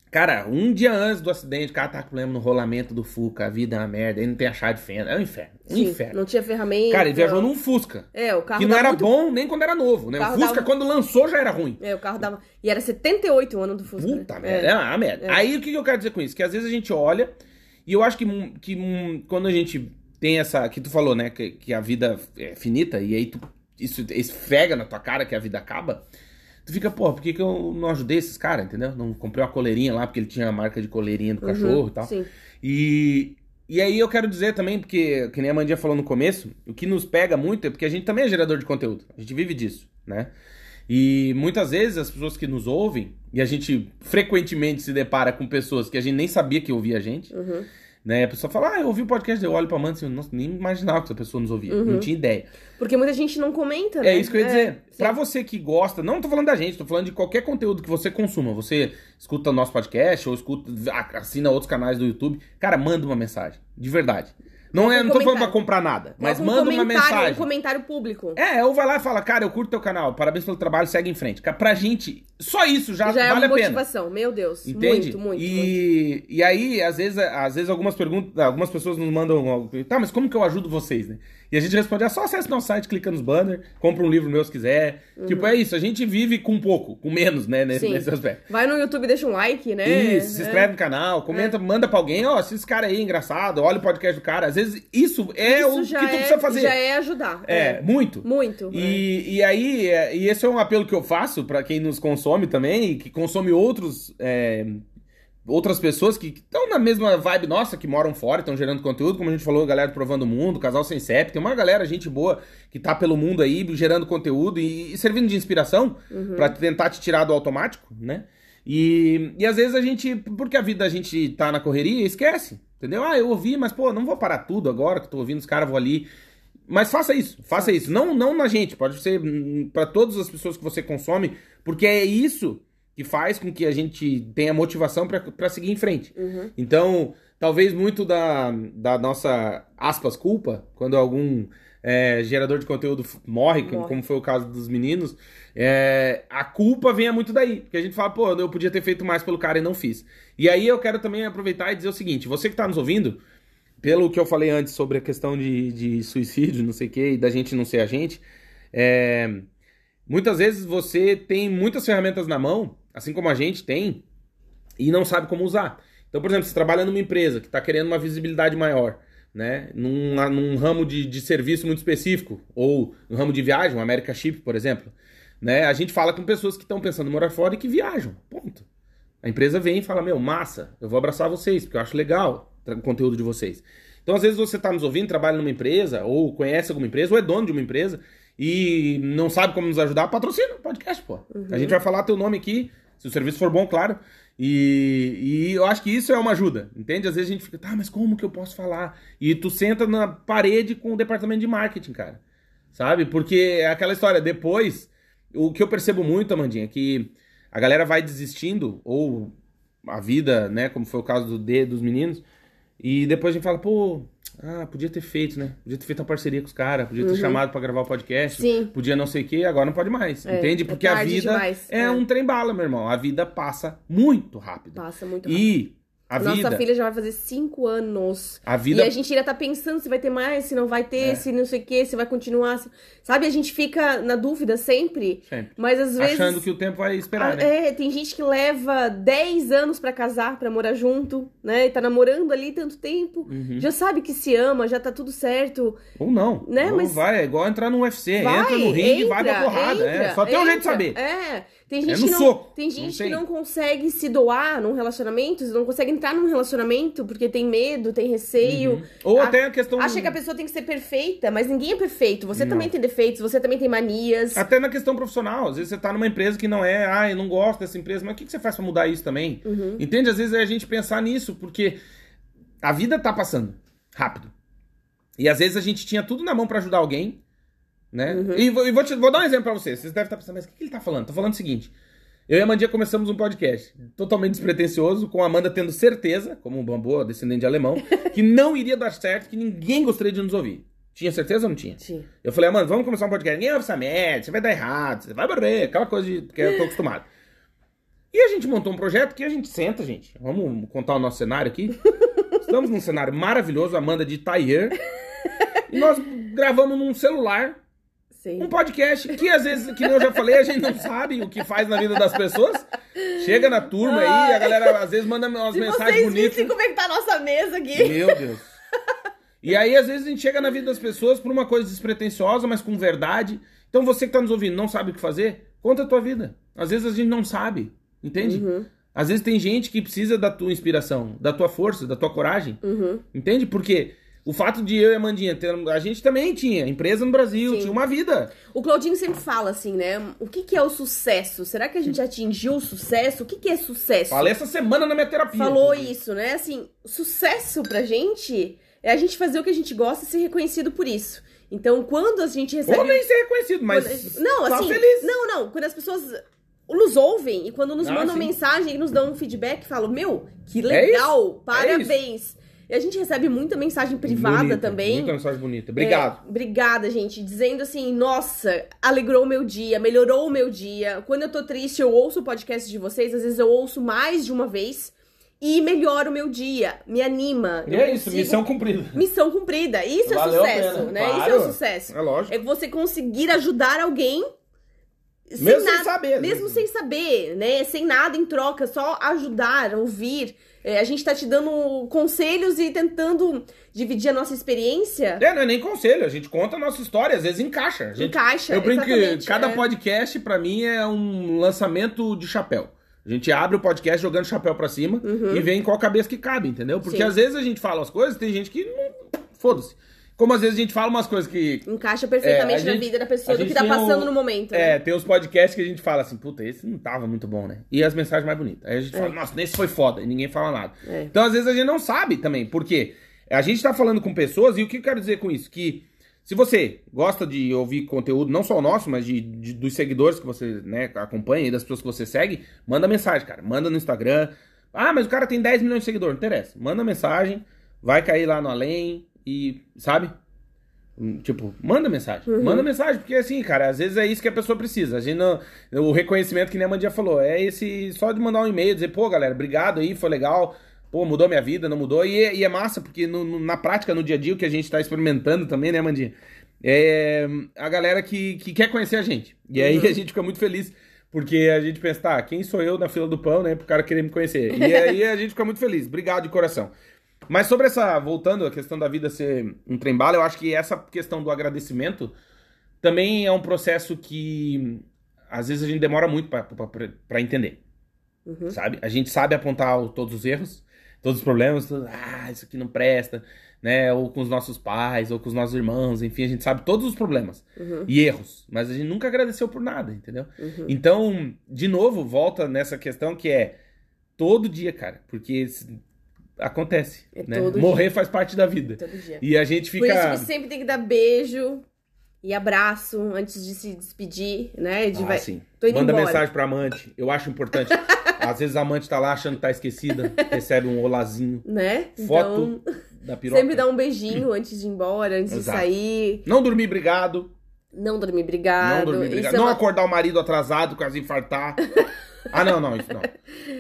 Cara, um dia antes do acidente, o cara tá com problema no rolamento do Fuca, a vida é uma merda, ele não tem a chave de fenda. É um inferno. Um Sim, inferno. Não tinha ferramenta. Cara, ele viajou num Fusca. É, o carro Que não era muito... bom nem quando era novo, né? O carro Fusca, dava- quando lançou, já era ruim. É, o carro dava... E era 78 o ano do Fusca. Puta né? merda. É uma merda. É. Aí o que eu quero dizer com isso? Que às vezes a gente olha, e eu acho que, que hum, quando a gente tem essa. Que tu falou, né? Que, que a vida é finita, e aí tu, isso esfrega na tua cara que a vida acaba. Tu fica, pô, por que, que eu não ajudei esses caras, entendeu? Não comprei uma coleirinha lá, porque ele tinha a marca de coleirinha do Uhum, cachorro e tal. Sim. E, e aí eu quero dizer também, porque, que nem a Mandinha falou no começo, o que nos pega muito é porque a gente também é gerador de conteúdo. A gente vive disso, né? E muitas vezes as pessoas que nos ouvem, e a gente frequentemente se depara com pessoas que a gente nem sabia que ouvia a gente, Uhum. Né? A pessoa fala, ah, eu ouvi o podcast, eu olho pra Amanda e assim, nossa, nem imaginava que essa pessoa nos ouvia, Uhum. não tinha ideia. Porque muita gente não comenta, né? É isso que eu ia dizer. sim. Pra você que gosta, não tô falando da gente, tô falando de qualquer conteúdo que você consuma. Você escuta nosso podcast ou escuta, assina outros canais do YouTube. Cara, manda uma mensagem. De verdade. Não, é, não tô falando pra comprar nada, mas manda uma comentário, mensagem. Um comentário público. É, ou vai lá e fala, cara, eu curto teu canal, parabéns pelo trabalho, segue em frente. Cara, pra gente, só isso já, Já é vale uma a pena. motivação, meu Deus. Entende? Muito, muito, muito. e, e aí, às vezes, às vezes algumas perguntas, algumas pessoas nos mandam, tá, mas como que eu ajudo vocês, né? E a gente responde, é só acessa nosso site, clica nos banners, compra um livro meu se quiser. Tipo, é isso, a gente vive com pouco, com menos, né, nesse, Uhum. Sim. nesse aspecto. Vai no YouTube, deixa um like, né? Isso, se É. inscreve no canal, comenta, manda pra alguém, ó, se esse cara aí é engraçado, olha o podcast do cara. Às vezes isso é Isso o que tu é, precisa fazer. Já é ajudar. É, muito. Muito. né? E, e aí, é, e esse é um apelo que eu faço pra quem nos consome também, e que consome outros. Outras pessoas que estão na mesma vibe nossa, que moram fora, estão gerando conteúdo, como a gente falou, galera do Provando o Mundo, Casal Sem CEP, tem uma galera, gente boa, que tá pelo mundo aí, gerando conteúdo e, e servindo de inspiração pra tentar te tirar do automático, né? E, e às vezes a gente, porque a vida a gente tá na correria, esquece, entendeu? Ah, eu ouvi, mas pô, não vou parar tudo agora que tô ouvindo os caras, vou ali. Mas faça isso, faça isso. Não, não na gente, pode ser hum, pra todas as pessoas que você consome, porque é isso que faz com que a gente tenha motivação pra seguir em frente. Uhum. Então, talvez muito da, da nossa, aspas, culpa, quando algum é, gerador de conteúdo morre, como- Morre. como foi o caso dos meninos, é, a culpa venha muito daí. Porque a gente fala, pô, eu podia ter feito mais pelo cara e não fiz. E aí eu quero também aproveitar e dizer o seguinte: você que tá nos ouvindo, pelo que eu falei antes sobre a questão de, de suicídio, não sei o que, e da gente não ser a gente, é, muitas vezes você tem muitas ferramentas na mão, assim como a gente tem, e não sabe como usar. Então, por exemplo, você trabalha numa empresa que está querendo uma visibilidade maior, né? Num, num ramo de, de serviço muito específico, ou no ramo de viagem, um America Chip, por exemplo. Né? A gente fala com pessoas que estão pensando em morar fora e que viajam. Ponto. A empresa vem e fala: Meu, massa, eu vou abraçar vocês, porque eu acho legal o conteúdo de vocês. Então, às vezes, você está nos ouvindo, trabalha numa empresa, ou conhece alguma empresa, ou é dono de uma empresa, e não sabe como nos ajudar, patrocina o podcast, pô. A gente vai falar teu nome aqui, se o serviço for bom, claro. E, e eu acho que isso é uma ajuda, entende? Às vezes a gente fica, tá, mas como que eu posso falar? E tu senta na parede com o departamento de marketing, cara. Sabe? Porque é aquela história, depois, o que eu percebo muito, Amandinha, é que a galera vai desistindo, ou a vida, né, como foi o caso do D dos meninos, e depois a gente fala, pô, ah, podia ter feito, né? Podia ter feito uma parceria com os caras, podia ter chamado pra gravar o podcast, Sim. podia não sei o que, agora não pode mais, É, entende? é Porque a tarde vida demais, é, é. um trem bala, meu irmão. A vida passa muito rápido. Passa muito rápido. E A Nossa vida. filha já vai fazer cinco anos. A vida. E a gente ainda tá pensando se vai ter mais, se não vai ter, É. se não sei o que, se vai continuar. se- Sabe, a gente fica na dúvida sempre. Sempre. Mas às vezes. Achando que o tempo vai esperar, Ah, né? É, tem gente que leva 10 anos pra casar, pra morar junto, né? E tá namorando ali tanto tempo. Uhum. Já sabe que se ama, já tá tudo certo. Ou não. Né, Ou mas- vai, é igual entrar no UFC. Vai, entra no ringue e vai pra entra, porrada. é. entra, Só tem um jeito de entra. saber. É, tem É gente no que não, soco. tem Não gente tem. que não consegue se doar num relacionamento, não consegue entrar num relacionamento porque tem medo, tem receio. Uhum. Ou A- até a questão. Acha que a pessoa tem que ser perfeita, mas ninguém é perfeito. Você Não. também tem defeitos, você também tem manias. Até na questão profissional. Às vezes você tá numa empresa que não é, ah, eu não gosto dessa empresa, mas o que que você faz pra mudar isso também? Uhum. Entende? Às vezes é a gente pensar nisso, porque a vida tá passando rápido. E às vezes a gente tinha tudo na mão pra ajudar alguém, né? Uhum. E, vou, e vou, te- vou dar um exemplo pra vocês. Vocês devem estar pensando, mas o que que ele tá falando? Tá falando o seguinte. Eu e a Mandia começamos um podcast totalmente despretensioso, com a Amanda tendo certeza, como um bambu descendente de alemão, [laughs] que não iria dar certo, que ninguém gostaria de nos ouvir. Tinha certeza ou não tinha? Sim. Eu falei, Amanda, vamos começar um podcast. Ninguém ouve essa merda, você vai dar errado, você vai morrer, aquela coisa de, que eu tô acostumado. E a gente montou um projeto que a gente senta, gente. Vamos contar o nosso cenário aqui. [laughs] Estamos num cenário maravilhoso, Amanda de Tayer. E nós gravamos num celular Sim. um podcast que às vezes, que eu já falei, a gente não sabe o que faz na vida das pessoas. Chega na turma aí, a galera às vezes manda umas mensagens vocês bonitas. vissem como é que tá a nossa mesa aqui. Meu Deus. [laughs] E aí, às vezes, a gente chega na vida das pessoas por uma coisa despretensiosa, mas com verdade. Então, você que tá nos ouvindo não sabe o que fazer, conta a tua vida. Às vezes a gente não sabe, entende? Uhum. Às vezes tem gente que precisa da tua inspiração, da tua força, da tua coragem. Uhum. Entende? Porque o fato de eu e a Mandinha ter. A gente também tinha empresa no Brasil, Sim. tinha uma vida. O Claudinho sempre fala assim, né? O que, que é o sucesso? Será que a gente atingiu o sucesso? O que, que é sucesso? Falei essa semana na minha terapia. Falou inclusive. isso, né? Assim, sucesso pra gente é a gente fazer o que a gente gosta e ser reconhecido por isso. Então, quando a gente recebe. Ou nem ser reconhecido, mas. Quando- Não, tá assim. feliz. Não, não. Quando as pessoas nos ouvem e quando nos Ah, mandam sim. mensagem e nos dão um feedback, falam: Meu, que É legal! é parabéns! E a gente recebe muita mensagem privada Bonita, também. Muita mensagem bonita. Obrigado. É, obrigada, gente. Dizendo assim, nossa, alegrou o meu dia, melhorou o meu dia. Quando eu tô triste, eu ouço o podcast de vocês. Às vezes eu ouço mais de uma vez. E melhora o meu dia, me anima. E é isso, consigo- missão cumprida. Missão cumprida. Isso Valeu a é sucesso, né? Isso é claro. o sucesso. É lógico. É você conseguir ajudar alguém Mesmo sem saber, às mesmo vezes. sem saber, né? Sem nada em troca, só ajudar, ouvir. É, a gente tá te dando conselhos e tentando dividir a nossa experiência. É, não é nem conselho, a gente conta a nossa história, às vezes encaixa. Gente, Encaixa. eu brinco que cada é. podcast, pra mim, é um lançamento de chapéu. A gente abre o podcast jogando chapéu pra cima Uhum. e vê em qual cabeça que cabe, entendeu? Porque Sim. às vezes a gente fala as coisas, tem gente que não. Foda-se. Como às vezes a gente fala umas coisas que. Encaixa perfeitamente É, na gente- vida da pessoa, do que tá passando o- no momento, É, né? tem os podcasts que a gente fala assim, puta, esse não tava muito bom, né? E as mensagens mais bonitas. Aí a gente fala, nossa, nesse foi foda, e ninguém fala nada. É. Então, às vezes, a gente não sabe também, porque a gente tá falando com pessoas, e o que eu quero dizer com isso? Que se você gosta de ouvir conteúdo, não só o nosso, mas de, de- dos seguidores que você né, acompanha e das pessoas que você segue, manda mensagem, cara. Manda no Instagram. Ah, mas o cara tem 10 milhões de seguidores, não interessa. Manda mensagem, vai cair lá no além e, sabe? Hum, Tipo, manda mensagem. Uhum. Manda mensagem, porque assim, cara, às vezes é isso que a pessoa precisa. A gente não, o reconhecimento que nem a Mandia falou, é esse só de mandar um e-mail, dizer, pô, galera, obrigado aí, foi legal. Pô, mudou minha vida, não mudou. E, é- e é massa, porque no- no- na prática, no dia a dia, o que a gente tá experimentando também, né, Mandinha? É a galera que, que quer conhecer a gente. E aí Uhum. a gente fica muito feliz, porque a gente pensa, tá, quem sou eu na fila do pão, né, pro cara querer me conhecer. E aí a gente fica muito feliz. Obrigado de coração. Mas sobre essa, voltando à questão da vida ser um trem-bala, eu acho que essa questão do agradecimento também é um processo que às vezes a gente demora muito pra entender, Uhum. sabe? A gente sabe apontar todos os erros, todos os problemas, ah, isso aqui não presta, né? Ou com os nossos pais, ou com os nossos irmãos, enfim, a gente sabe todos os problemas Uhum. e erros, mas a gente nunca agradeceu por nada, entendeu? Uhum. Então, de novo, volta nessa questão que é todo dia, cara, porque acontece, É né? Morrer faz parte da vida. Todo dia. E a gente Por isso fica que sempre tem que dar beijo e abraço antes de se despedir, né? De Ah, vai... sim. Manda embora. mensagem pra amante. Eu acho importante. [laughs] Às vezes a amante tá lá achando que tá esquecida, recebe um olazinho, Né? foto Então, da [laughs] piroca. sempre dá um beijinho [clears throat] antes de ir embora, antes Exato. de sair. Não dormir brigado, Não dormir brigado. não dormir é Não uma- acordar o marido atrasado, quase infartar. [laughs] Ah, não, não, isso não.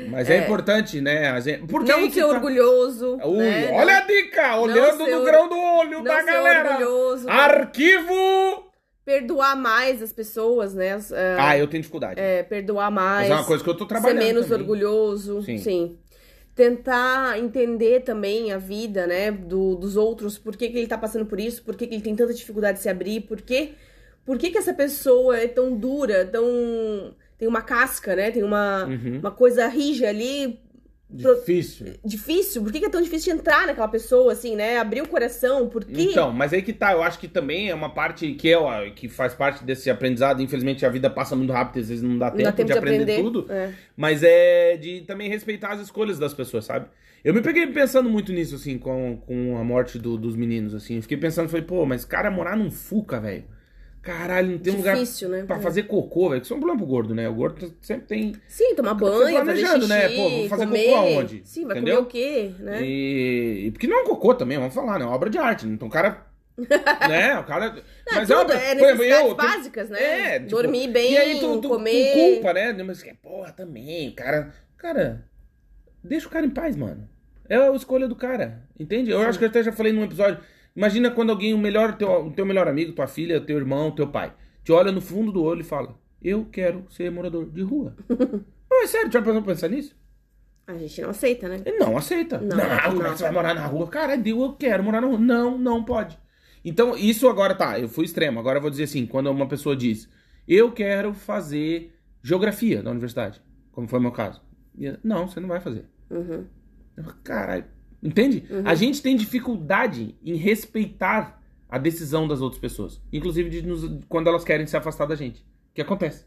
Mas é, é importante, né? Porque não ser tá... orgulhoso. Ui, né? Olha a dica! Olhando no grão do olho da galera. Orgulhoso, Arquivo! Perdoar mais as pessoas, né? Uh, ah, eu tenho dificuldade. É, perdoar mais. Mas é uma coisa que eu tô trabalhando. Ser menos também. orgulhoso. Sim. sim tentar entender também a vida, né, do, dos outros, por que, que ele tá passando por isso, por que, que ele tem tanta dificuldade de se abrir, por que, por que, que essa pessoa é tão dura, tão. Tem uma casca, né? Tem uma, uhum. uma coisa rija ali. Difícil. Pro... Difícil? Por que, é tão difícil de entrar naquela pessoa, assim, né? Abrir o coração, por quê? Então, mas aí que tá, eu acho que também é uma parte que é que faz parte desse aprendizado. Infelizmente a vida passa muito rápido, às vezes não dá tempo, não dá tempo de, de, aprender, aprender tudo. É. Mas é de também respeitar as escolhas das pessoas, sabe? Eu me peguei pensando muito nisso, assim, com, com a morte do, dos meninos, assim. Eu fiquei pensando, falei, pô, mas cara, morar num Fuca, velho Caralho, não tem Difícil, lugar né? pra é. fazer cocô, velho. Isso é um problema pro gordo, né? O gordo sempre tem. Sim, tomar banho, planejando, fazer xixi, né? Pô, vou fazer comer. cocô aonde? Sim, vai Entendeu? comer o quê, né? E... e porque não é um cocô também, vamos falar, né? É uma obra de arte. Então o cara. [laughs] né? O cara. Não, Mas é, tudo, é, é necessidades eu, básicas, né? É, tipo, Dormir bem, e aí tu, tu, comer. Tu culpa, né? Mas que porra também, cara. Cara, deixa o cara em paz, mano. É a escolha do cara. Entende? Eu Sim. acho que eu até já falei num episódio. Imagina quando alguém, o melhor, teu, o teu melhor amigo, tua filha, teu irmão, teu pai te olha no fundo do olho e fala: Eu quero ser morador de rua. [laughs] não, é sério, já pensou pensar nisso? A gente não aceita, né? Não aceita. Não, não como é que você vai morar na rua? Cara, eu quero morar na rua. Não, não pode. Então, isso agora tá, eu fui extremo. Agora eu vou dizer assim: quando uma pessoa diz, eu quero fazer geografia na universidade, como foi o meu caso. Não, você não vai fazer. Uhum. Caralho. Entende? Uhum. A gente tem dificuldade em respeitar a decisão das outras pessoas. Inclusive de nos, quando elas querem se afastar da gente. O que acontece?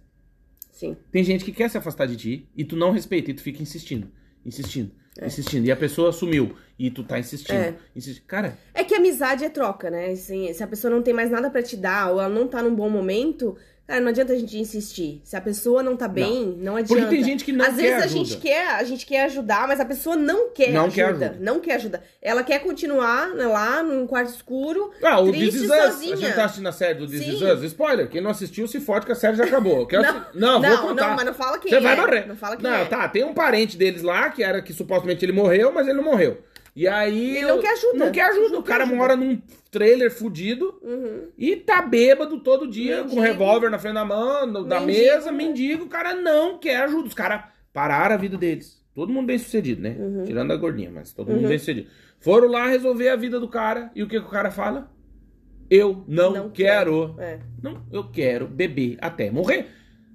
Sim. Tem gente que quer se afastar de ti e tu não respeita e tu fica insistindo, insistindo, é. insistindo. E a pessoa sumiu e tu tá insistindo, é. insistindo. Cara. É que amizade é troca, né? Assim, se a pessoa não tem mais nada para te dar ou ela não tá num bom momento, Cara, não adianta a gente insistir. Se a pessoa não tá bem, não, não adianta. Porque tem gente que não Às quer vezes a ajuda. gente quer, a gente quer ajudar, mas a pessoa não quer não ajuda. Quer ajuda. Não quer ajuda. Ela quer continuar né, lá num quarto escuro, ah, o triste sozinha. A gente tá assistindo a série do This Is Us. Spoiler, quem não assistiu se fode que a série já acabou. Não, não, não, vou contar. Não, mas não fala quem Você é. vai morrer. Não fala quem não, é. tá, tem um parente deles lá, que era que supostamente ele morreu, mas ele não morreu. E aí. Ele não quer ajuda. Não quer ajuda. Não o cara ajuda. mora num trailer fudido uhum. e tá bêbado todo dia, mendigo. com um revólver na frente da mão, no, da mesa, mendigo. O cara não quer ajuda. Os caras pararam a vida deles. Todo mundo bem sucedido, né? Uhum. Tirando a gordinha, mas todo mundo uhum. bem sucedido. Foram lá resolver a vida do cara e o que, que o cara fala? Eu não, não quero. quero. É. Não, eu quero beber até morrer.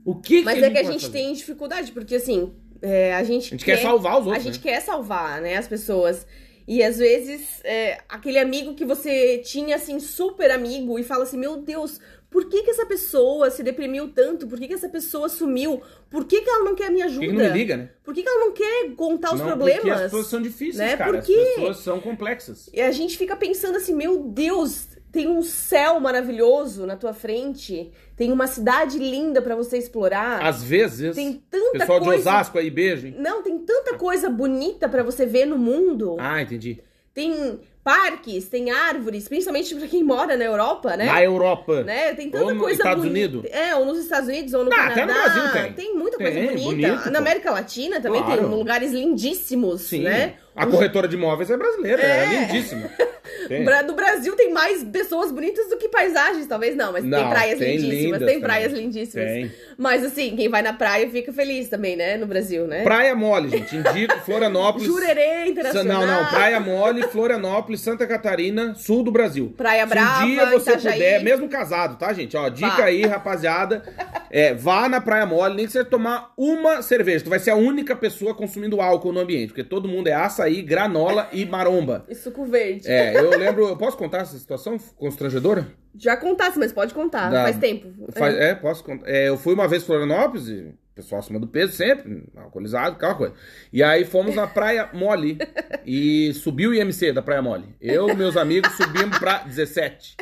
O que Mas que é que a gente fazer? tem dificuldade, porque assim, é, a gente, a gente quer, quer, salvar os outros. A gente né? quer salvar, né, as pessoas. E às vezes, é, aquele amigo que você tinha, assim, super amigo, e fala assim: Meu Deus, por que, que essa pessoa se deprimiu tanto? Por que, que essa pessoa sumiu? Por que, que ela não quer minha ajuda? Por que, não me liga, né? Por que, que ela não quer contar os não, problemas? Porque as pessoas são difíceis, né? cara. Porque... As pessoas são complexas. E a gente fica pensando assim: Meu Deus, tem um céu maravilhoso na tua frente, tem uma cidade linda para você explorar. Às vezes. Tem tanta pessoal coisa. de Osasco aí, beijo. Hein? Não, tem tanta coisa bonita para você ver no mundo. Ah, entendi. Tem parques, tem árvores, principalmente para quem mora na Europa, né? Na Europa. Né? Tem tanta ou nos coisa Estados Unidos. É, ou nos Estados Unidos, ou no Não, Canadá. Até no Brasil tem. Tem muita coisa tem, bonita. Bonito, na América Latina também claro. tem lugares lindíssimos, Sim. né? A corretora de imóveis é brasileira, é, é lindíssima. [laughs] Tem. No Brasil tem mais pessoas bonitas do que paisagens, talvez não, mas não, tem praias tem lindíssimas, tem praias também. lindíssimas. Tem. Mas assim, quem vai na praia fica feliz também, né? No Brasil, né? Praia Mole, gente. Indico [laughs] Florianópolis. Jurerê Internacional. Não, não. Praia Mole, Florianópolis, Santa Catarina, sul do Brasil. Praia Brava. Se um dia você Itajaí. puder, mesmo casado, tá, gente? Ó, dica vá. aí, rapaziada. É, vá na Praia Mole, nem que você tomar uma cerveja. Tu vai ser a única pessoa consumindo álcool no ambiente, porque todo mundo é açaí, granola e maromba. E suco verde. É, eu lembro. Eu posso contar essa situação constrangedora? Já contasse, mas pode contar. Da... Faz tempo. Faz... É. é, posso contar. É, eu fui uma vez Florianópolis, e pessoal acima do peso sempre, alcoolizado, aquela coisa. E aí fomos na Praia Mole e subiu o IMC da Praia Mole. Eu e meus amigos subimos pra 17.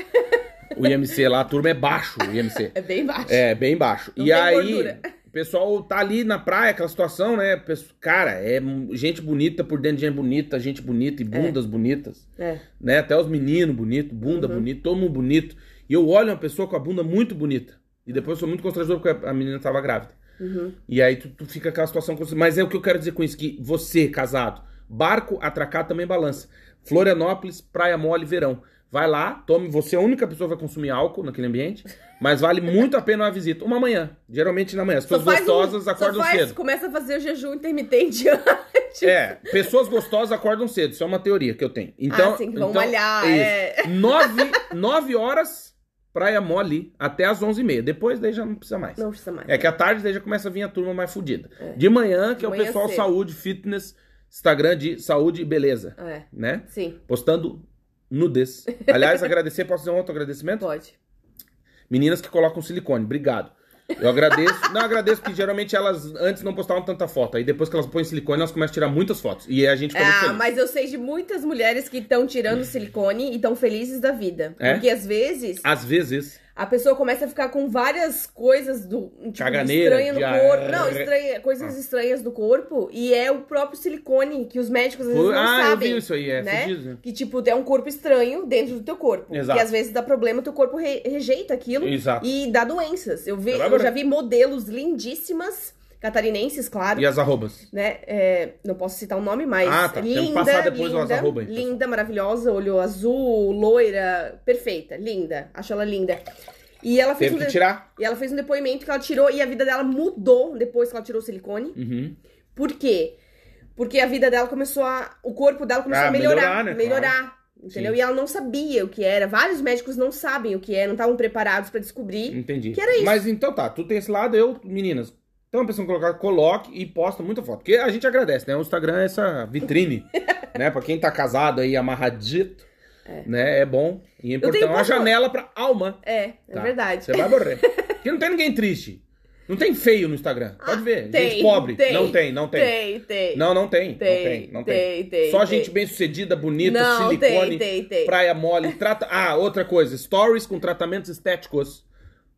O IMC lá, a turma é baixo, o IMC. É bem baixo. É, bem baixo. Não e aí, gordura pessoal tá ali na praia, aquela situação, né? Cara, é gente bonita por dentro de gente bonita, gente bonita e é. bundas é. bonitas. É. Né? Até os meninos bonitos, bunda uhum. bonita, todo mundo bonito. E eu olho uma pessoa com a bunda muito bonita. E depois sou muito constrangedor porque a menina tava grávida. Uhum. E aí tu, tu fica aquela situação. Mas é o que eu quero dizer com isso: que você, casado, barco atracar também balança. Florianópolis, Praia Mole, verão. Vai lá, tome. Você é a única pessoa que vai consumir álcool naquele ambiente, mas vale muito a pena uma visita. Uma manhã, geralmente na manhã. As pessoas gostosas um, acordam faz, cedo. Começa a fazer o jejum intermitente [laughs] antes. É, pessoas gostosas acordam cedo. Isso é uma teoria que eu tenho. Então, ah, sim, vão então, malhar. É, é. Nove, nove horas, praia mole, até as onze e meia. Depois daí já não precisa mais. Não precisa mais. É que à tarde daí já começa a vir a turma mais fodida. É. De manhã, que de é o pessoal cedo. saúde, fitness, Instagram de saúde e beleza. É. Né? Sim. Postando nudez. Aliás, agradecer, posso fazer um outro agradecimento? Pode. Meninas que colocam silicone, obrigado. Eu agradeço. Não, agradeço porque geralmente elas antes não postavam tanta foto. Aí depois que elas põem silicone, elas começam a tirar muitas fotos. E a gente fica Ah, mas eu sei de muitas mulheres que estão tirando silicone e estão felizes da vida. É? Porque às vezes. Às vezes a pessoa começa a ficar com várias coisas do tipo, Caganeira, estranha no corpo. Não, estranha, coisas ah. estranhas do corpo. E é o próprio silicone que os médicos às vezes não ah, sabem. Eu vi isso aí, é né? Fudido. Que tipo, é um corpo estranho dentro do teu corpo. Exato. Que às vezes dá problema, teu corpo re rejeita aquilo Exato. e dá doenças. Eu, vi, eu já vi modelos lindíssimas catarinenses, claro. E as arrobas? Né? É, não posso citar o nome, mas ah, tá. linda, passar depois linda, as arrobas. Linda, maravilhosa, olho azul, loira, perfeita, linda. Acho ela linda. E ela fez Teve um que tirar. E ela fez um depoimento que ela tirou e a vida dela mudou depois que ela tirou o silicone. Uhum. Por quê? Porque a vida dela começou a. O corpo dela começou ah, a melhorar. Melhorar, né? melhorar claro. Entendeu? Sim. E ela não sabia o que era. Vários médicos não sabem o que é, não estavam preparados para descobrir. Entendi. Que era isso. Mas então tá, tu tem esse lado, eu, meninas, então a pessoa colocar, coloque e posta muita foto. Porque a gente agradece, né? O Instagram é essa vitrine, [laughs] né? Pra quem tá casado aí, amarradito. É. Né? É bom e é importante. É uma janela pra alma. É, é tá? verdade. Você vai morrer. [laughs] Porque não tem ninguém triste. Não tem feio no Instagram. Pode ver. Tem, gente pobre. Tem, não tem, não tem. Tem, tem. Não, não tem. Tem, não tem. Não tem. tem Só tem. gente bem sucedida, bonita, não, silicone, tem, tem, tem. praia mole. Trata... Ah, outra coisa. Stories com tratamentos estéticos.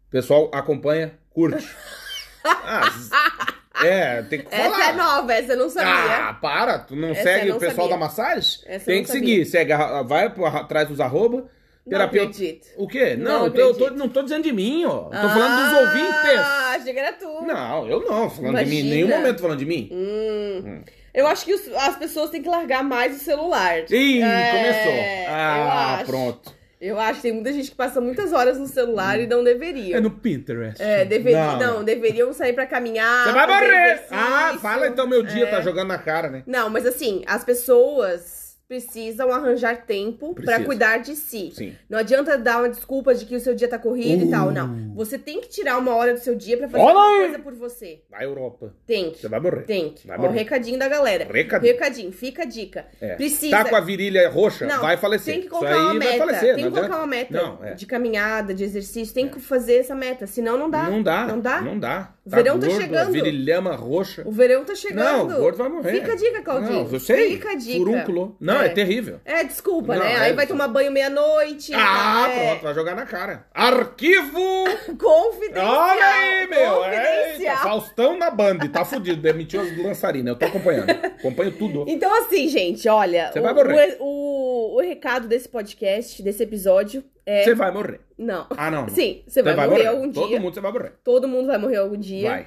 O pessoal acompanha, curte. [laughs] Ah, é, tem que falar. Essa é nova, essa eu não sabia. Ah, para, tu não essa segue não o pessoal sabia. da massagem? Essa tem que seguir, segue, vai atrás dos arroba. Terapeuta. O quê? Não, não eu tô, não tô dizendo de mim, ó. Tô ah, falando dos ouvintes. Ah, achei que era tu. Não, eu não, falando Imagina. de mim. Nenhum momento falando de mim. Hum. Hum. Eu acho que os, as pessoas têm que largar mais o celular. Ih, é, começou. Ah, pronto. Eu acho que tem muita gente que passa muitas horas no celular e não deveria. É no Pinterest. É, deveria, não, não deveriam sair para caminhar. Você vai morrer! Ah, fala então meu dia, é. tá jogando na cara, né? Não, mas assim, as pessoas precisam arranjar tempo para cuidar de si. Sim. Não adianta dar uma desculpa de que o seu dia tá corrido uh. e tal, não. Você tem que tirar uma hora do seu dia para fazer Olha alguma coisa por você. Na Europa. Tem que. Você vai morrer. Tem que. Vai Ó, morrer. recadinho da galera. Recadinho. Recadinho, fica a dica. É. Precisa. Tá com a virilha roxa, não, vai falecer. Tem que colocar uma meta. Falecer, tem que colocar uma meta não, é. de caminhada, de exercício, tem é. que fazer essa meta, senão não dá. Não dá. Não dá. Não dá. O verão tá, gordo, chegando. virilhama roxa. O verão tá chegando. Não, o gordo vai morrer. Fica a dica, Claudinho. Não, eu sei. Fica a dica. Furúnculo. Não, é, é terrível. É, desculpa, não, né? É Aí vai tomar banho meia-noite. Ah, é... pronto, vai jogar na cara. Arquivo [laughs] confidencial. Olha aí, meu. Eita, Faustão na Band, tá fudido. Demitiu as dançarinas. Eu tô acompanhando. Acompanho tudo. Então, assim, gente, olha. Você vai morrer. O, o, o recado desse podcast, desse episódio, é... Você vai morrer. Não. Ah, não. Sim, você vai, vai, morrer, morrer algum dia. Todo mundo você vai morrer. Todo mundo vai morrer algum dia. Vai.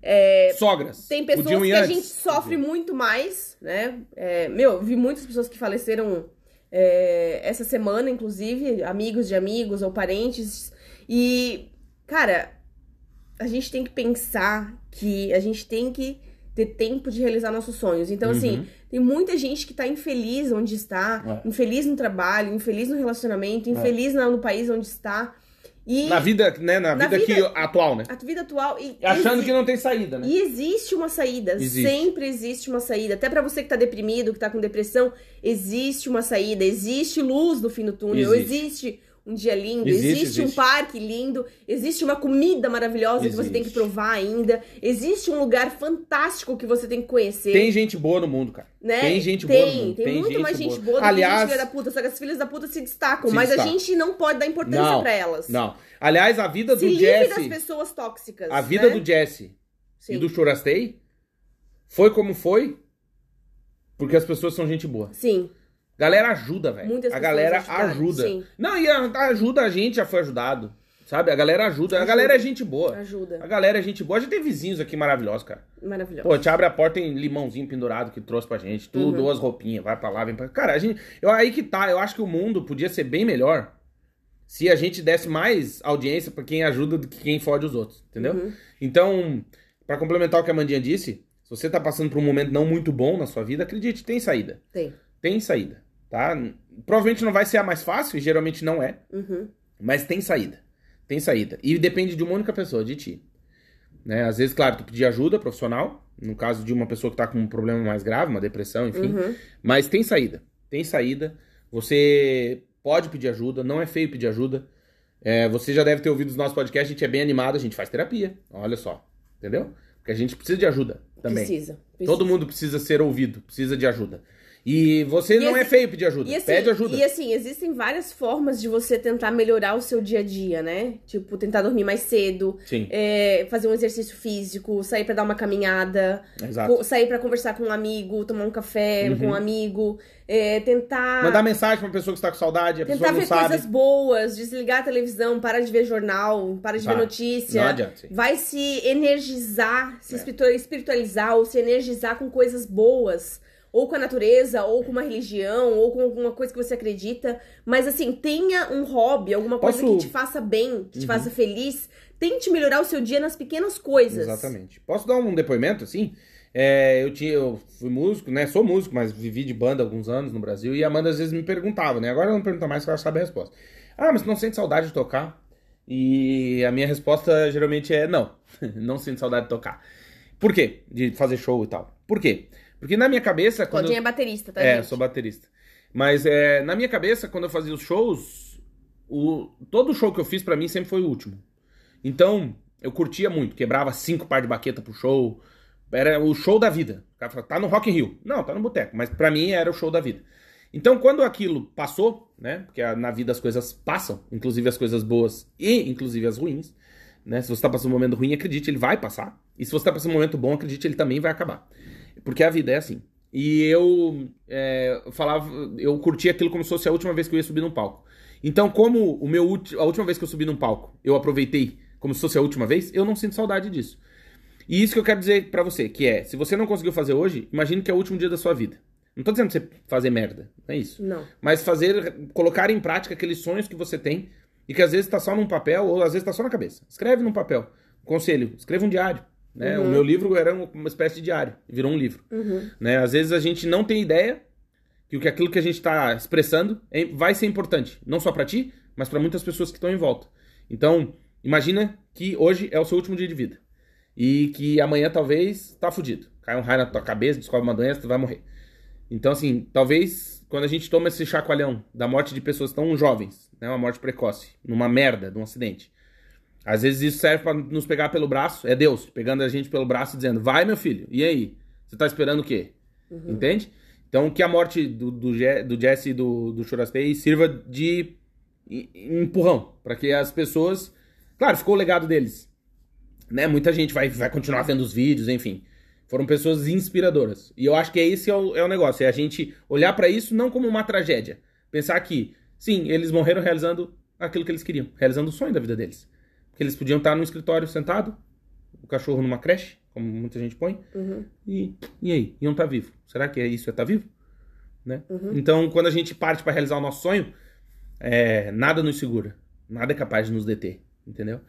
É, Sogras. Tem pessoas que a gente sofre muito mais, né? É, meu, vi muitas pessoas que faleceram é, essa semana, inclusive, amigos de amigos ou parentes. E, cara, a gente tem que pensar que a gente tem que ter tempo de realizar nossos sonhos. Então, assim, uhum. assim, tem muita gente que tá infeliz onde está, é. infeliz no trabalho, infeliz no relacionamento, é. infeliz é. no país onde está. E na vida, né? Na, na vida, vida que, atual, né? A vida atual. E, Achando que não tem saída, né? E existe uma saída. Existe. Sempre existe uma saída. Até para você que tá deprimido, que tá com depressão, existe uma saída. Existe luz no fim do túnel. Existe, existe um dia lindo, existe, existe, existe, um parque lindo, existe uma comida maravilhosa existe. que você tem que provar ainda, existe um lugar fantástico que você tem que conhecer. Tem gente boa no mundo, cara. Né? Tem gente tem, boa no mundo. Tem, tem muito gente mais gente boa, boa do Aliás, filha da puta, só que as filhas da puta se destacam, se mas a gente não pode dar importância para elas. Não. Aliás, a vida se do Jesse, das pessoas tóxicas. A vida né? do Jesse Sim. e do Chorastei foi como foi porque as pessoas são gente boa. Sim. Galera ajuda, velho. A galera ajuda. Sim. Não, e ajuda a gente, já foi ajudado. Sabe? A galera ajuda. ajuda. A galera é gente boa. Ajuda. A galera é gente boa. A gente tem vizinhos aqui maravilhosos, cara. Maravilhoso. Pô, te abre a porta, tem limãozinho pendurado que trouxe pra gente. Tudo, uhum. as roupinhas, vai pra lá, vem pra Cara, a gente. Eu, aí que tá. Eu acho que o mundo podia ser bem melhor se a gente desse mais audiência pra quem ajuda do que quem fode os outros. Entendeu? Uhum. Então, para complementar o que a Mandinha disse, se você tá passando por um momento não muito bom na sua vida, acredite, tem saída. Tem. Tem saída, tá? Provavelmente não vai ser a mais fácil, e geralmente não é. Uhum. Mas tem saída. Tem saída. E depende de uma única pessoa, de ti. Né? Às vezes, claro, tu pedir ajuda profissional, no caso de uma pessoa que tá com um problema mais grave, uma depressão, enfim. Uhum. Mas tem saída. Tem saída. Você pode pedir ajuda, não é feio pedir ajuda. É, você já deve ter ouvido os nossos podcasts, a gente é bem animado, a gente faz terapia. Olha só. Entendeu? Porque a gente precisa de ajuda também. Precisa. precisa. Todo mundo precisa ser ouvido, precisa de ajuda. E você e não é assim, é feio pedir ajuda. Assim, Pede ajuda. E assim, existem várias formas de você tentar melhorar o seu dia a dia, né? Tipo, tentar dormir mais cedo, é, fazer um exercício físico, sair para dar uma caminhada, sair para conversar com um amigo, tomar um café uhum. com um amigo, é, tentar. Mandar mensagem pra uma pessoa que está com saudade, a tentar pessoa não ver sabe. coisas boas, desligar a televisão, para de ver jornal, para de ver notícia. Não adianta. Vai se energizar, se é. espiritualizar ou se energizar com coisas boas ou com a natureza, ou com uma religião, ou com alguma coisa que você acredita. Mas assim, tenha um hobby, alguma coisa Posso... que te faça bem, que te uhum. faça feliz. Tente melhorar o seu dia nas pequenas coisas. Exatamente. Posso dar um depoimento, assim? É, eu, tinha, eu fui músico, né? Sou músico, mas vivi de banda alguns anos no Brasil. E a Amanda às vezes me perguntava, né? Agora ela não pergunta mais, porque ela sabe a resposta. Ah, mas não sente saudade de tocar? E a minha resposta geralmente é não. [laughs] não sinto saudade de tocar. Por quê? De fazer show e tal. Por quê? Porque na minha cabeça. Claudinha eu... é baterista, tá? É, gente? sou baterista. Mas é, na minha cabeça, quando eu fazia os shows, o... todo show que eu fiz para mim sempre foi o último. Então, eu curtia muito, quebrava cinco par de baqueta pro show. Era o show da vida. O cara falava, tá no Rock in Rio. Não, tá no boteco. Mas para mim era o show da vida. Então, quando aquilo passou, né? Porque na vida as coisas passam, inclusive as coisas boas e inclusive as ruins. Né? Se você tá passando um momento ruim, acredite, ele vai passar. E se você tá passando um momento bom, acredite, ele também vai acabar. Porque a vida é assim. E eu é, falava, eu curtia aquilo como se fosse a última vez que eu ia subir num palco. Então, como o meu a última vez que eu subi num palco, eu aproveitei como se fosse a última vez, eu não sinto saudade disso. E isso que eu quero dizer para você, que é, se você não conseguiu fazer hoje, imagine que é o último dia da sua vida. Não tô dizendo pra você fazer merda, não é isso. Não. Mas fazer, colocar em prática aqueles sonhos que você tem e que às vezes tá só num papel ou às vezes tá só na cabeça. Escreve num papel. Conselho, escreva um diário. Né? Uhum. O meu livro era uma espécie de diário, virou um livro. Uhum. Né? Às vezes a gente não tem ideia que aquilo que a gente está expressando é, vai ser importante, não só para ti, mas para muitas pessoas que estão em volta. Então, imagina que hoje é o seu último dia de vida e que amanhã talvez tá fudido. Cai um raio na tua cabeça, descobre uma doença, tu vai morrer. Então, assim, talvez quando a gente toma esse chacoalhão da morte de pessoas tão jovens, né, uma morte precoce, numa merda, de um acidente, às vezes isso serve para nos pegar pelo braço, é Deus pegando a gente pelo braço e dizendo: vai, meu filho, e aí? Você tá esperando o quê? Uhum. Entende? Então, que a morte do, do, do Jesse e do, do Churastei sirva de empurrão para que as pessoas. Claro, ficou o legado deles. Né? Muita gente vai, vai continuar vendo os vídeos, enfim. Foram pessoas inspiradoras. E eu acho que é esse é o, é o negócio: é a gente olhar para isso não como uma tragédia. Pensar que, sim, eles morreram realizando aquilo que eles queriam, realizando o sonho da vida deles eles podiam estar no escritório sentado, o cachorro numa creche, como muita gente põe, uhum. e, e aí? Iam estar vivo. Será que é isso é estar vivo? Né? Uhum. Então, quando a gente parte para realizar o nosso sonho, é, nada nos segura. Nada é capaz de nos deter, entendeu?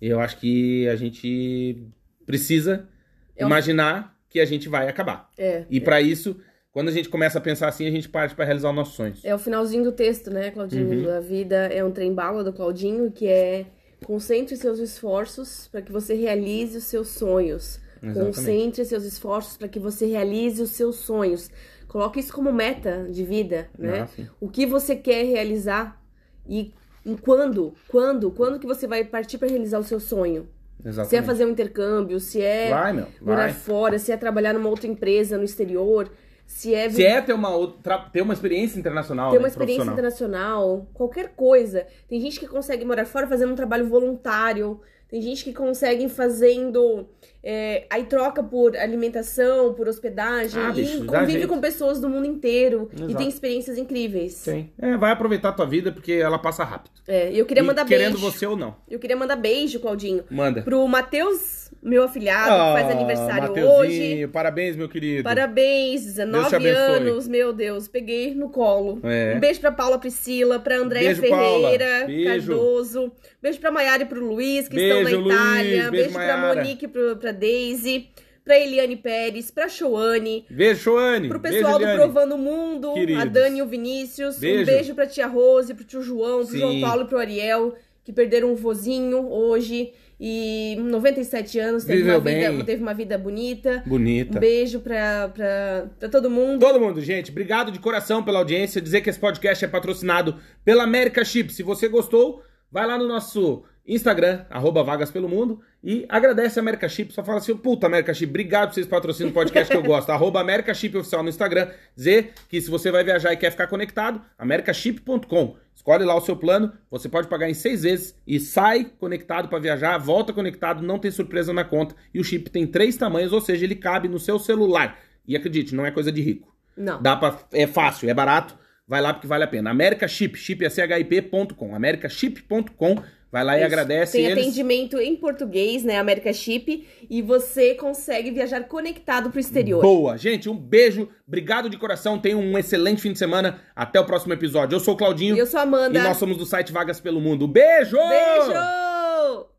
E eu acho que a gente precisa é imaginar que a gente vai acabar. É, e é. para isso, quando a gente começa a pensar assim, a gente parte para realizar os nossos sonhos. É o finalzinho do texto, né, Claudinho? Uhum. A vida é um trem bala do Claudinho, que é Concentre seus esforços para que você realize os seus sonhos. Exatamente. Concentre seus esforços para que você realize os seus sonhos. Coloque isso como meta de vida, né? Ah, o que você quer realizar e em quando, quando, quando que você vai partir para realizar o seu sonho? Exatamente. Se é fazer um intercâmbio, se é vai, meu, morar fora, se é trabalhar numa outra empresa no exterior, se é, se é ter uma, outra, ter uma experiência internacional. Ter uma né, experiência internacional, qualquer coisa. Tem gente que consegue morar fora fazendo um trabalho voluntário. Tem gente que consegue fazendo. É, aí troca por alimentação, por hospedagem, Ah, e bicho, dá convive com pessoas do mundo inteiro e Exato. tem experiências incríveis. Sim. É, vai aproveitar a tua vida porque ela passa rápido. É, e eu queria E mandar querendo beijo. você ou não. Eu queria mandar beijo, Claudinho, Manda. pro Matheus, meu afilhado, que faz Ah, aniversário hoje. Parabéns, meu querido. Parabéns, Deus te 19 abençoe. anos, meu Deus, peguei no colo. É. Um beijo pra Paula Priscila, pra Andréia Beijo. Ferreira, Beijo. Beijo. Beijo pra Maiara e pro Luiz, que Beijo, estão na Luiz. Itália. Beijo, pra Maiara. Monique e pra Daisy. Pra Eliane Pérez, pra Choane. Beijo, Joane. Pro Beijo, pessoal do Eliane. Provando o Mundo, Queridos. a Dani e o Vinícius. Beijo. Um beijo pra tia Rose, pro tio João, pro Sim. João Paulo e pro Ariel, que perderam um vozinho hoje. E 97 anos, teve, Viveu uma vida, bem. teve uma vida bonita. Bonita. Um beijo pra, pra, pra todo mundo. Todo mundo, gente, obrigado de coração pela audiência. Dizer que esse podcast é patrocinado pela América Chip. Se você gostou, vai lá no nosso Instagram, arroba Vagas Pelo Mundo, e agradece a América Chip. Só fala assim, puta, América Chip, obrigado por vocês patrocinam o podcast que eu gosto. [laughs] arroba Chip Oficial no Instagram. Dizer que se você vai viajar e quer ficar conectado, americaship.com. Escolhe lá o seu plano, você pode pagar em seis vezes e sai conectado para viajar, volta conectado, não tem surpresa na conta. E o chip tem três tamanhos, ou seja, ele cabe no seu celular. E acredite, não é coisa de rico. Não. Dá pra, é fácil, é barato. Vai lá porque vale a pena. América Chip, chip é chip.com. americaship.com. Vai lá e Isso. agradece Tem eles. atendimento em português, né? América Chip. E você consegue viajar conectado pro exterior. Boa. Gente, um beijo. Obrigado de coração. Tenham um excelente fim de semana. Até o próximo episódio. Eu sou o Claudinho. E eu sou a Amanda. E nós somos do site Vagas pelo Mundo. Beijo! Beijo!